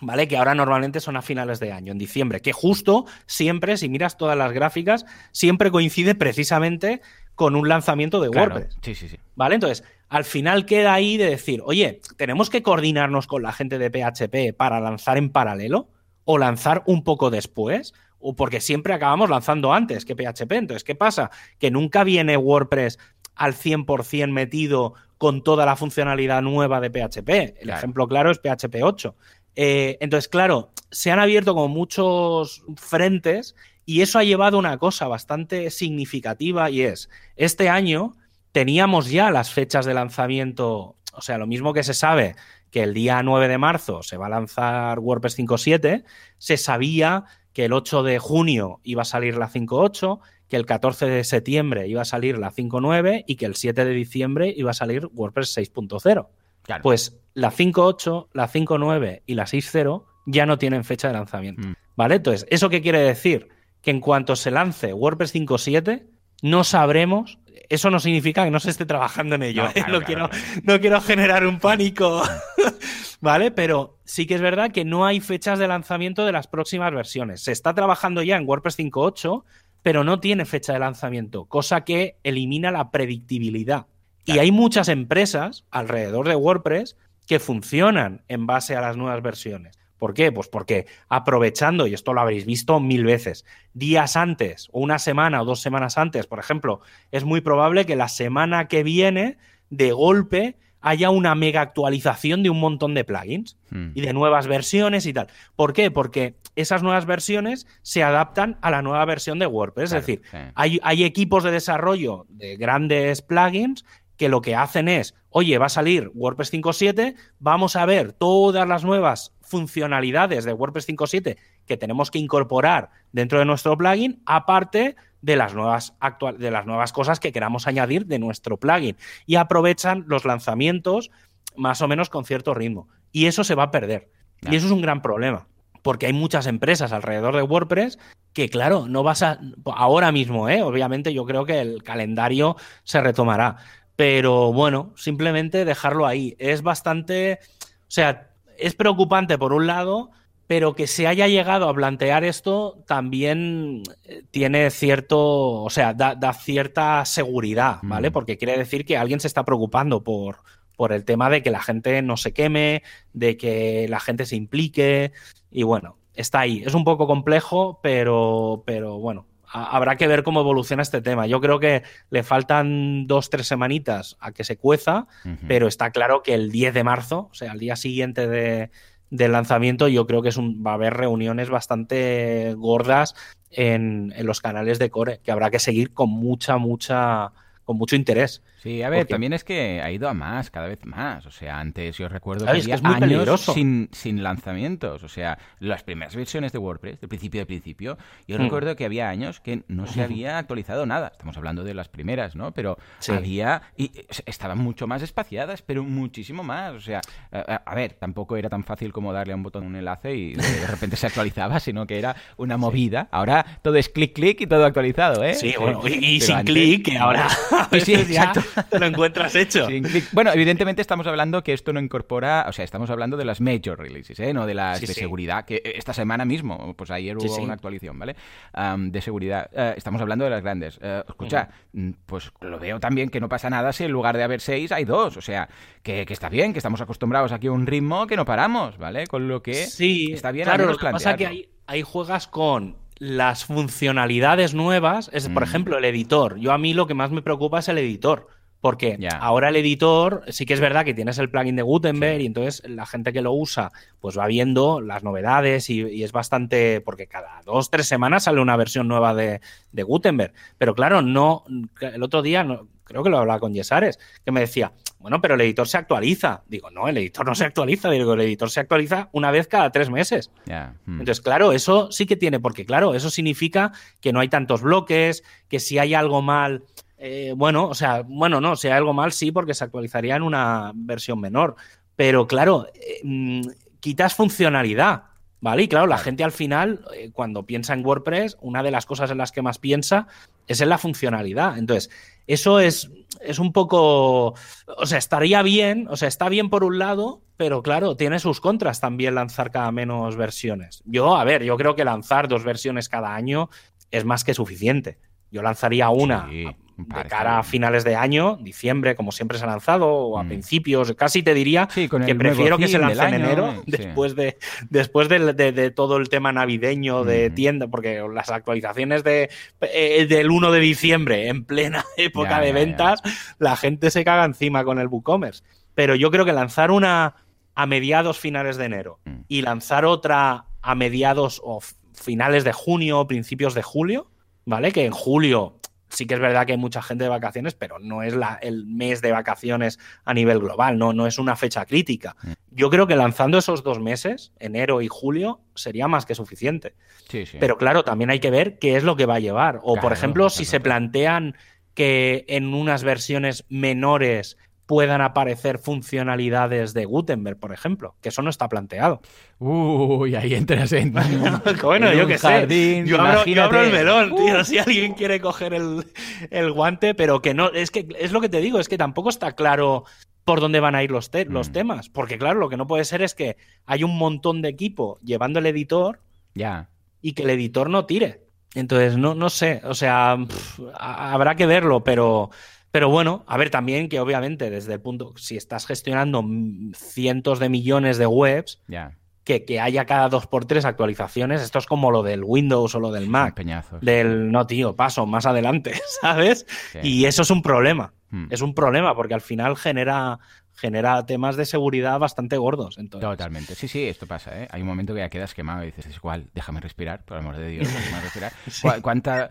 ¿Vale? Que ahora normalmente son a finales de año, en diciembre, que justo siempre, si miras todas las gráficas, siempre coincide precisamente con un lanzamiento de WordPress. Sí, sí, sí. ¿Vale? Entonces, al final queda ahí de decir, oye, ¿tenemos que coordinarnos con la gente de PHP para lanzar en paralelo? ¿O lanzar un poco después? O porque siempre acabamos lanzando antes que PHP. Entonces, ¿qué pasa? Que nunca viene WordPress al 100% metido con toda la funcionalidad nueva de PHP. El ejemplo claro es PHP 8. Eh, entonces, claro, se han abierto como muchos frentes y eso ha llevado a una cosa bastante significativa y es, este año teníamos ya las fechas de lanzamiento, o sea, lo mismo que se sabe que el día 9 de marzo se va a lanzar WordPress 5.7, se sabía que el 8 de junio iba a salir la 5.8, que el 14 de septiembre iba a salir la 5.9 y que el 7 de diciembre iba a salir WordPress 6.0. Pues la 5.8, la 5.9 y la 6.0 ya no tienen fecha de lanzamiento. Mm. ¿Vale? Entonces, ¿eso qué quiere decir? Que en cuanto se lance WordPress 5.7, no sabremos. Eso no significa que no se esté trabajando en ello. No, ¿eh? claro, No claro, quiero, no quiero generar un pánico. [laughs] ¿Vale? Pero sí que es verdad que no hay fechas de lanzamiento de las próximas versiones. Se está trabajando ya en WordPress 5.8, pero no tiene fecha de lanzamiento, cosa que elimina la predictibilidad. Y hay muchas empresas alrededor de WordPress que funcionan en base a las nuevas versiones. ¿Por qué? Pues porque aprovechando, y esto lo habréis visto mil veces, días antes o una semana o dos semanas antes, por ejemplo, es muy probable que la semana que viene, de golpe, haya una mega actualización de un montón de plugins Mm. y de nuevas versiones y tal. ¿Por qué? Porque esas nuevas versiones se adaptan a la nueva versión de WordPress. Claro, es decir, sí. hay, hay equipos de desarrollo de grandes plugins que lo que hacen es, oye, va a salir WordPress 5.7, vamos a ver todas las nuevas funcionalidades de WordPress 5.7 que tenemos que incorporar dentro de nuestro plugin, aparte de las nuevas actual, de las nuevas cosas que queramos añadir de nuestro plugin y aprovechan los lanzamientos más o menos con cierto ritmo y eso se va a perder y eso es un gran problema porque hay muchas empresas alrededor de WordPress que, claro, no vas a. Ahora mismo, ¿eh? Obviamente, yo creo que el calendario se retomará. Pero bueno, simplemente dejarlo ahí. Es bastante. O sea, es preocupante por un lado, pero que se haya llegado a plantear esto también eh, tiene cierto. O sea, da, da cierta seguridad, ¿vale? Mm. Porque quiere decir que alguien se está preocupando por, por el tema de que la gente no se queme, de que la gente se implique. Y bueno, está ahí. Es un poco complejo, pero, pero bueno, habrá que ver cómo evoluciona este tema. Yo creo que le faltan dos, tres semanitas a que se cueza, pero está claro que el 10 de marzo, o sea, el día siguiente de, del lanzamiento, yo creo que es un, va a haber reuniones bastante gordas en, en los canales de Core, que habrá que seguir con mucha, mucha, con mucho interés. Sí, a ver, Porque- también es que ha ido a más, cada vez más. O sea, antes yo recuerdo que es que había es muy años peligroso. sin, sin lanzamientos. O sea, las primeras versiones de WordPress, de principio de principio, yo Mm. recuerdo que había años que no se había actualizado nada. Estamos hablando de las primeras, ¿no? Pero Sí. había... Y eh, estaban mucho más espaciadas, pero muchísimo más. O sea, a, ver, tampoco era tan fácil como darle a un botón un enlace y de repente se actualizaba, sino que era una movida. Ahora todo es clic, clic y todo actualizado, ¿eh? Sí, bueno, y, y sin antes- clic, que ahora [laughs] a Sí, exacto. [laughs] lo encuentras hecho. Sin clic. Bueno, evidentemente estamos hablando que esto no incorpora, o sea, estamos hablando de las major releases, ¿eh? no de las Sí, de sí. seguridad, que eh, esta semana mismo, pues ayer hubo sí. una actualización, ¿vale? De seguridad. Eh, estamos hablando de las grandes. Eh, escucha, mm, pues lo veo también que no pasa nada si en lugar de haber seis hay dos, o sea, que, que está bien, que estamos acostumbrados aquí a un ritmo que no paramos, ¿vale? Con lo que Sí, está bien claro, lo que pasa es que ahí, ahí juegas con las funcionalidades nuevas, es por Mm. ejemplo el editor. Yo a mí lo que más me preocupa es el editor. Porque ahora el editor, sí que es verdad que tienes el plugin de Gutenberg Sí. y entonces la gente que lo usa pues va viendo las novedades y, y es bastante, porque cada dos, tres semanas sale una versión nueva de, de Gutenberg. Pero claro, no, el otro día, no- creo que lo hablaba con Yesares, que me decía, bueno, pero el editor se actualiza. Digo, no, el editor no se actualiza, digo, el editor se actualiza una vez cada tres meses. Ya, mm. Entonces, claro, eso sí que tiene, porque claro, eso significa que no hay tantos bloques, que si hay algo mal, eh, bueno, o sea, bueno, no, si hay algo mal sí, porque se actualizaría en una versión menor. Pero claro, eh, mm, quitas funcionalidad, ¿vale? Y claro, la gente al final, eh, cuando piensa en WordPress, una de las cosas en las que más piensa es en la funcionalidad. Entonces, eso es, es un poco, o sea, estaría bien, o sea, está bien por un lado, pero claro, tiene sus contras también lanzar cada menos versiones. Yo, a ver, yo creo que lanzar dos versiones cada año es más que suficiente. Yo lanzaría una Sí, un par de está cara a finales de año, diciembre, como siempre se ha lanzado, o a Mm. principios, casi te diría Sí, que prefiero que se lance en enero, [laughs] sí. después de después de, de todo el tema navideño de Ujú. tienda, porque las actualizaciones de, eh, del 1 de diciembre, en plena [laughs] época Ya, de ya, ya. ventas, la gente se caga encima con el WooCommerce. Pero yo creo que lanzar una a mediados finales de enero Mm. y lanzar otra a mediados o finales de junio o principios de julio, ¿vale? Que en julio sí que es verdad que hay mucha gente de vacaciones, pero no es la, el mes de vacaciones a nivel global, no, no es una fecha crítica. Mm. Yo creo que lanzando esos dos meses, enero y julio, sería más que suficiente. Sí, sí. Pero claro, también hay que ver qué es lo que va a llevar. O, por ejemplo, si se plantean que en unas versiones menores puedan aparecer funcionalidades de Gutenberg, por ejemplo, que eso no está planteado. Uy, ahí entras en. [laughs] bueno, yo qué sé. Yo abro, el melón, tío. Si alguien quiere coger el, guante, pero que no. Es que es lo que te digo, es que tampoco está claro por dónde van a ir los, los mm. temas. Porque, claro, lo que no puede ser es que hay un montón de equipo llevando el editor. Ya. Y que el editor no tire. Entonces, no, no sé. O sea, habrá que verlo, pero. Pero bueno, a ver también que obviamente desde el punto, si estás gestionando cientos de millones de webs, ya que, haya cada dos por tres actualizaciones. Esto es como lo del Windows o lo del Mac. Peñazos. Del no, tío, paso más adelante, [laughs] ¿sabes? Y eso es un problema. Hmm. Es un problema porque al final genera genera temas de seguridad bastante gordos. Entonces. Totalmente. Sí, sí, esto pasa. ¿eh? Hay un momento que ya quedas quemado y dices, es igual, déjame respirar, por amor de Dios, déjame [laughs] respirar. ¿Cuál, cuánta,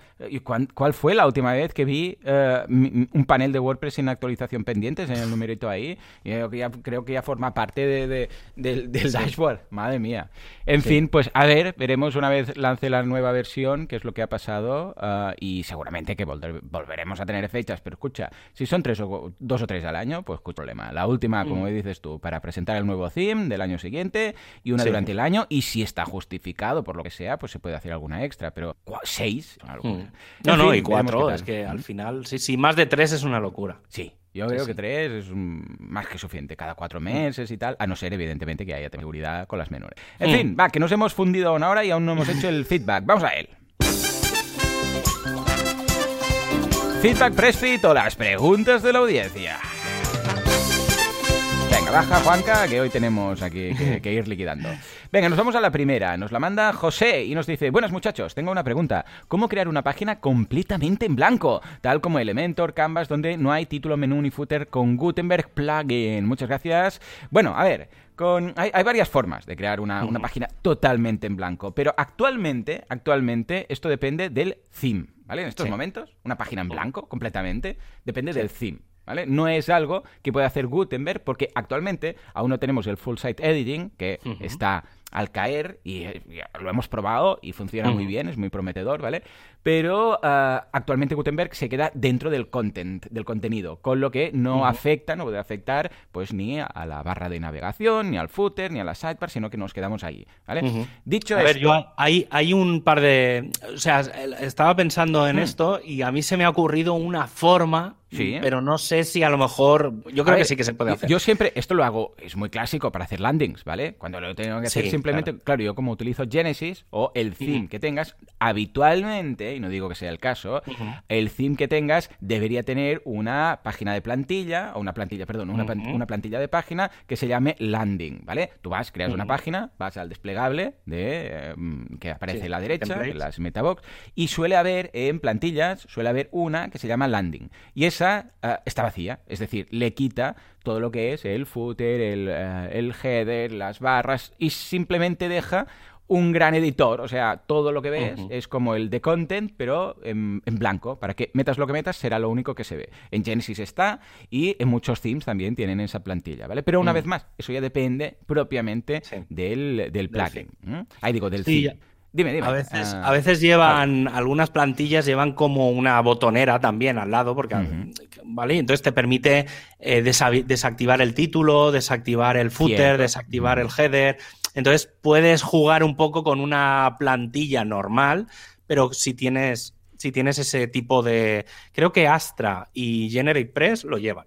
cuál, fue la última vez que vi eh, un panel de WordPress sin actualización pendientes en el numerito ahí? Yo creo que ya forma parte de, del, dashboard. Madre mía. En fin, pues a ver, veremos una vez lance la nueva versión, qué es lo que ha pasado, eh, y seguramente que volveremos a tener fechas. Pero escucha, si son tres o dos o tres al año, pues problema. La última, como mm. dices tú, para presentar el nuevo theme del año siguiente y una durante el año. Y si está justificado por lo que sea, pues se puede hacer alguna extra. Pero seis, mm. No, no, y cuatro. Es que al final, sí, sí, más de tres es una locura. Sí, yo creo que tres es más que suficiente, cada cuatro meses y tal, a no ser, evidentemente, que haya seguridad con las menores. En mm. fin, va, que nos hemos fundido una hora y aún no hemos hecho el feedback. Vamos a él. Feedback Pressfit o las preguntas de la audiencia baja, Juanca, que hoy tenemos aquí [laughs] que, ir liquidando. Venga, nos vamos a la primera. Nos la manda José y nos dice, buenas muchachos, tengo una pregunta. ¿Cómo crear una página completamente en blanco? Tal como Elementor, Canvas, donde no hay título, menú ni footer con Gutenberg plugin. Muchas gracias. Bueno, a ver, con, hay, varias formas de crear una, una, página totalmente en blanco, pero actualmente, actualmente esto depende del theme, ¿vale? En estos momentos, una página en blanco completamente depende del theme. No es algo que pueda hacer Gutenberg porque actualmente aún no tenemos el full site editing que está al caer y, eh, lo hemos probado y funciona muy bien, es muy prometedor, ¿vale? Pero ah, actualmente Gutenberg se queda dentro del content, del contenido, con lo que no afecta, no puede afectar pues ni a la barra de navegación, ni al footer, ni a la sidebar, sino que nos quedamos ahí, ¿vale? Dicho a ver, yo hay, hay un par de... O sea, estaba pensando en mm. esto y a mí se me ha ocurrido una forma Sí. Pero no sé si a lo mejor. Yo creo que sí que se puede hacer. Yo siempre, esto lo hago, es muy clásico para hacer landings, ¿vale? Cuando lo tengo que hacer simplemente, claro. yo como utilizo Genesis o el theme que tengas, habitualmente, y no digo que sea el caso, el theme que tengas debería tener una página de plantilla, o una plantilla, perdón, una, plantilla de página que se llame landing, ¿vale? Tú vas, creas una página, vas al desplegable de em, que aparece a la derecha, en las metabox, y suele haber en plantillas, suele haber una que se llama landing. Y esa eh, está vacía, es decir, le quita todo lo que es el footer, el, eh, el header, las barras, y simplemente deja un gran editor, o sea, todo lo que ves es como el de content, pero en, blanco. Para que metas lo que metas será lo único que se ve. En Genesis está y en muchos themes también tienen esa plantilla, ¿vale? Pero una vez más, eso ya depende propiamente del, del, plugin. Ahí digo, del theme. Dime, dime. A veces, ah, a veces llevan, algunas plantillas llevan como una botonera también al lado, porque, ¿vale? Entonces te permite eh, desactivar el título, desactivar el footer, desactivar el header. Entonces puedes jugar un poco con una plantilla normal, pero si tienes, si tienes ese tipo de... Creo que Astra y GeneratePress lo llevan.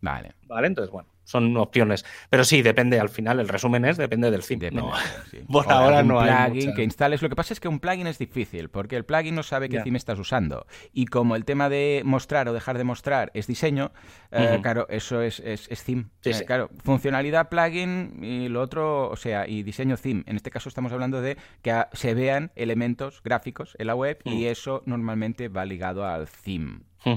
Vale. Vale, entonces bueno son opciones. Pero sí, depende, al final, el resumen es, depende del theme. [laughs] Por ahora no hay plugin que instales. Lo que pasa es que un plugin es difícil, porque el plugin no sabe qué theme estás usando. Y como el tema de mostrar o dejar de mostrar es diseño, eh, claro, eso es, es, theme. Eh, claro, funcionalidad plugin y lo otro, o sea, y diseño theme. En este caso estamos hablando de que se vean elementos gráficos en la web y eso normalmente va ligado al theme. Sí.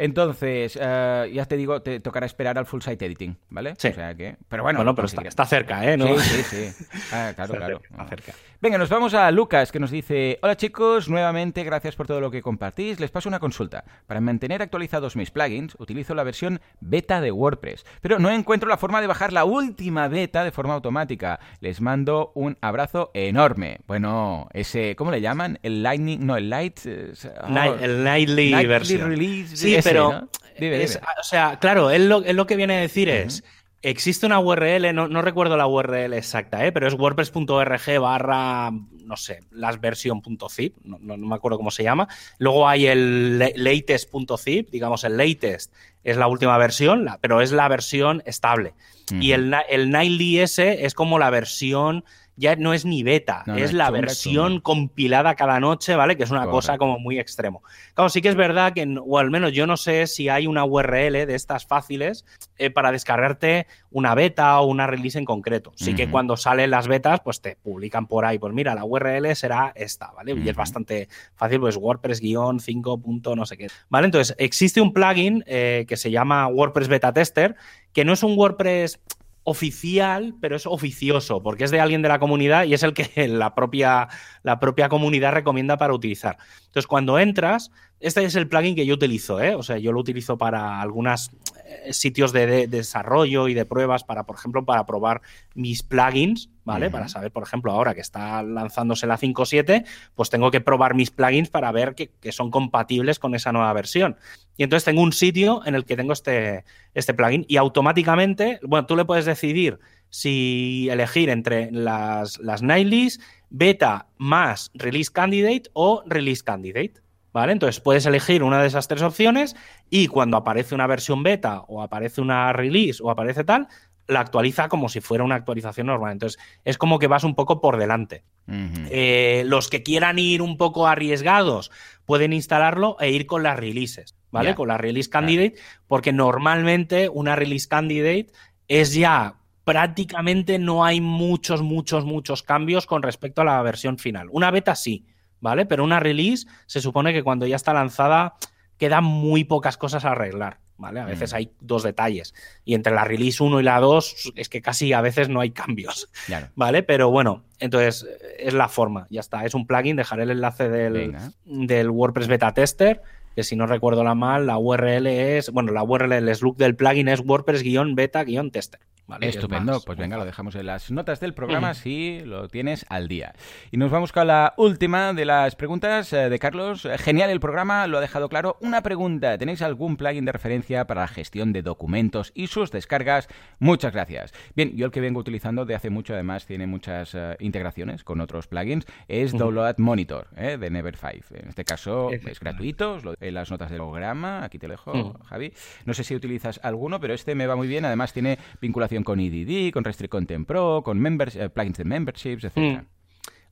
Entonces, eh, ya te digo, te tocará esperar al full site editing, ¿vale? Sí. O sea que, pero bueno, bueno pero está, cerca, ¿eh? Sí, sí, sí. Ah, claro, claro. Está cerca. Venga, nos vamos a Lucas, que nos dice, hola chicos, nuevamente gracias por todo lo que compartís. Les paso una consulta. Para mantener actualizados mis plugins, utilizo la versión beta de WordPress, pero no encuentro la forma de bajar la última beta de forma automática. Les mando un abrazo enorme. Bueno, ese, ¿cómo le llaman? El Lightning, no, el Light... Oh, el Nightly, Release. Sí, pero. o sea, claro, él lo, lo, que viene a decir es. Existe una URL, no, recuerdo la URL exacta, ¿eh? pero es wordpress.org barra, no sé, lasversion.zip, no, no, me acuerdo cómo se llama. Luego hay el latest.zip, digamos, el latest es la última versión, pero es la versión estable. Y el, el es como la versión ya no es ni beta, es la versión compilada cada noche, ¿vale? Que es una cosa como muy extremo. Claro, sí que es verdad que, o al menos yo no sé si hay una URL de estas fáciles eh, para descargarte una beta o una release en concreto. Sí que cuando salen las betas, pues te publican por ahí, pues mira, la URL será esta, ¿vale? Y es bastante fácil, pues WordPress-5. no sé qué. ¿Vale? Entonces, existe un plugin eh, que se llama WordPress Beta Tester, que no es un WordPress oficial, pero es oficioso, porque es de alguien de la comunidad y es el que [laughs] la propia, la propia comunidad recomienda para utilizar. Entonces, cuando entras, este es el plugin que yo utilizo, ¿eh? o sea, yo lo utilizo para algunos eh, sitios de, desarrollo y de pruebas, para, por ejemplo, para probar mis plugins, ¿vale? Para saber, por ejemplo, ahora que está lanzándose la 5.7, pues tengo que probar mis plugins para ver que, que son compatibles con esa nueva versión. Y entonces tengo un sitio en el que tengo este, este plugin y automáticamente, bueno, tú le puedes decidir si elegir entre las, las nightlies, beta más release candidate o release candidate. ¿Vale? Entonces puedes elegir una de esas tres opciones y cuando aparece una versión beta o aparece una release o aparece tal, la actualiza como si fuera una actualización normal. Entonces, es como que vas un poco por delante. Eh, los que quieran ir un poco arriesgados pueden instalarlo e ir con las releases, ¿vale? Con la release candidate, porque normalmente una release candidate es ya prácticamente no hay muchos, muchos, muchos cambios con respecto a la versión final. Una beta sí, ¿vale? Pero una release se supone que cuando ya está lanzada quedan muy pocas cosas a arreglar. ¿Vale? A veces mm. hay dos detalles. Y entre la release 1 y la 2 es que casi a veces no hay cambios, [laughs] ¿vale? Pero bueno, entonces es la forma, ya está. Es un plugin, dejaré el enlace del, del WordPress Beta Tester, que si no recuerdo la mal, la URL es, bueno, la URL, el slug del plugin es WordPress-beta-tester. Estupendo, pues venga, lo dejamos en las notas del programa [laughs] si lo tienes al día. Y nos vamos con la última de las preguntas eh, de Carlos. Eh, genial el programa, lo ha dejado claro. Una pregunta, ¿tenéis algún plugin de referencia para la gestión de documentos y sus descargas? Muchas gracias. Bien, yo el que vengo utilizando de hace mucho, además tiene muchas eh, integraciones con otros plugins, es Download Monitor de Never5. En este caso es gratuito, en las notas del programa, aquí te lo dejo, Javi. No sé si utilizas alguno, pero este me va muy bien, además tiene vinculación con EDD, con Restrict Content Pro, con members, eh, plugins de memberships, etc. Mm.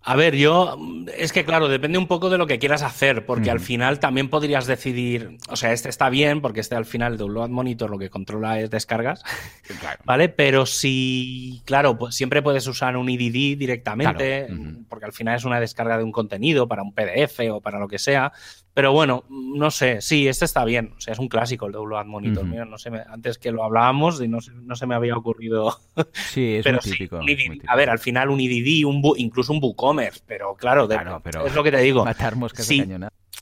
A ver, yo es que claro, depende un poco de lo que quieras hacer, porque al final también podrías decidir, o sea, este está bien, porque este al final de un load monitor lo que controla es descargas, ¿vale? Pero si, claro, pues siempre puedes usar un EDD directamente, porque al final es una descarga de un contenido para un PDF o para lo que sea, pero bueno, no sé, sí, este está bien. O sea, es un clásico el Download Monitor. Mira, no sé, antes que lo hablábamos y no, no se me había ocurrido. [laughs] Sí, es muy, típico, A ver, al final un IDD, un incluso un WooCommerce, pero claro, es lo que te digo. [laughs] Matar moscas sí,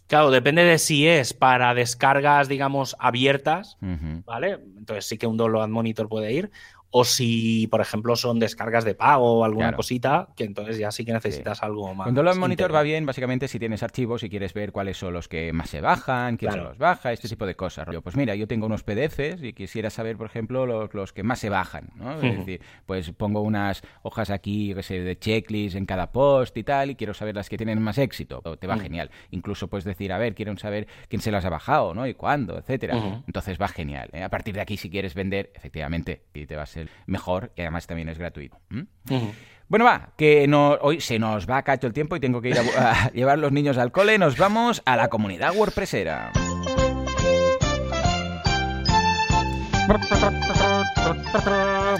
Claro, depende de si es para descargas, digamos, abiertas, ¿vale? Entonces sí que un Download Monitor puede ir o si, por ejemplo, son descargas de pago o alguna cosita, que entonces ya sí que necesitas algo más. Cuando lo monitor va bien, básicamente, si tienes archivos y quieres ver cuáles son los que más se bajan, quién se los baja, este tipo de cosas. Pues mira, yo tengo unos PDFs y quisiera saber, por ejemplo, los, que más se bajan, ¿no? Es decir, pues pongo unas hojas aquí, que sé, de checklist en cada post y tal, y quiero saber las que tienen más éxito. Te va genial. Incluso puedes decir, a ver, quiero saber quién se las ha bajado, ¿no? Y cuándo, etcétera. Entonces va genial. ¿eh? A partir de aquí, si quieres vender, efectivamente, y te va a ser mejor y además también es gratuito. Bueno, va, que no, hoy se nos va a cacho el tiempo y tengo que ir a, a [laughs] llevar los niños al cole. Nos vamos a la comunidad WordPressera.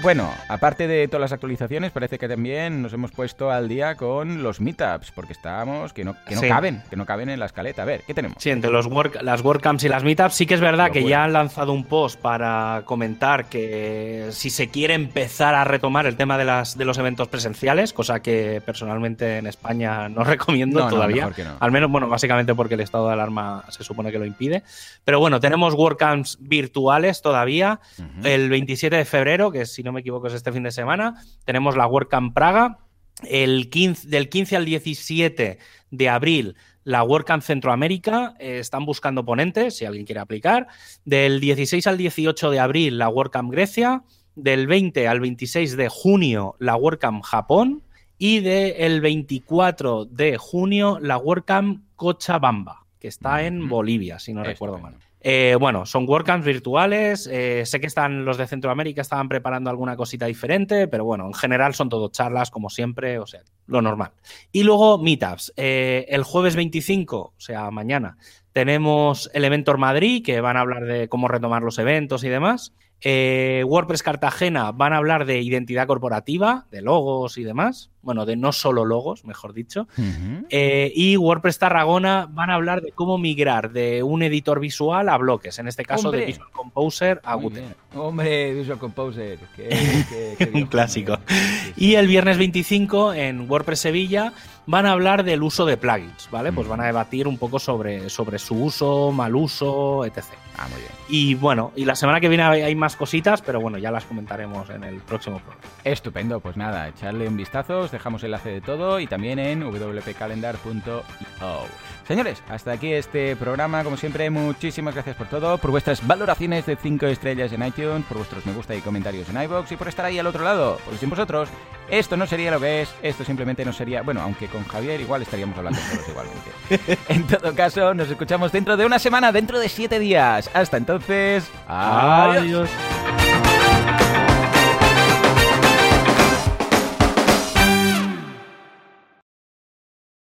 Bueno, aparte de todas las actualizaciones, parece que también nos hemos puesto al día con los meetups, porque estábamos que no, que no caben, que no caben en la escaleta. A ver, ¿qué tenemos? Sí, entre los work, las WordCamps y las meetups, sí que es verdad que ya han lanzado un post para comentar que si se quiere empezar a retomar el tema de, las, de los eventos presenciales, cosa que personalmente en España no [laughs] recomiendo todavía. Al menos, bueno, básicamente porque el estado de alarma se supone que lo impide. Pero bueno, tenemos WordCamps virtuales todavía. El 27 de febrero, que si no me equivoco es este fin de semana, tenemos la WordCamp Praga. El 15, del 15 al 17 de abril la WordCamp Centroamérica, eh, están buscando ponentes, si alguien quiere aplicar. Del 16 al 18 de abril, la WordCamp Grecia. Del 20 al 26 de junio, la WordCamp Japón. Y del 24 de junio, la WordCamp Cochabamba, que está en Bolivia, si no recuerdo mal. Eh, bueno, son WordCamps virtuales. Eh, sé que están los de Centroamérica estaban preparando alguna cosita diferente, pero bueno, en general son todo charlas, como siempre, o sea, lo normal. Y luego Meetups. Eh, el jueves 25, o sea, mañana, tenemos Elementor Madrid, que van a hablar de cómo retomar los eventos y demás. WordPress Cartagena van a hablar de identidad corporativa, de logos y demás. Bueno, de no solo logos, mejor dicho. Eh, y WordPress Tarragona van a hablar de cómo migrar de un editor visual a bloques, en este caso de Visual Composer a Gutenberg. Hombre, Visual Composer, [laughs] un clásico. Y el viernes 25 en WordPress Sevilla van a hablar del uso de plugins, ¿vale? Pues van a debatir un poco sobre, sobre su uso, mal uso, etc. Ah, muy bien. Y bueno, y la semana que viene hay más cositas, pero bueno, ya las comentaremos en el próximo programa. Estupendo, pues nada, echarle un vistazo, os dejamos el enlace de todo y también en wpcalendar.io. Señores, hasta aquí este programa, como siempre, muchísimas gracias por todo, por vuestras valoraciones de 5 estrellas en iTunes, por vuestros me gusta y comentarios en iBox y por estar ahí al otro lado, porque sin vosotros esto no sería lo que es, esto simplemente no sería, bueno, aunque con Javier igual estaríamos hablando todos igualmente. [laughs] En todo caso, nos escuchamos dentro de una semana, dentro de 7 días. Hasta entonces, adiós.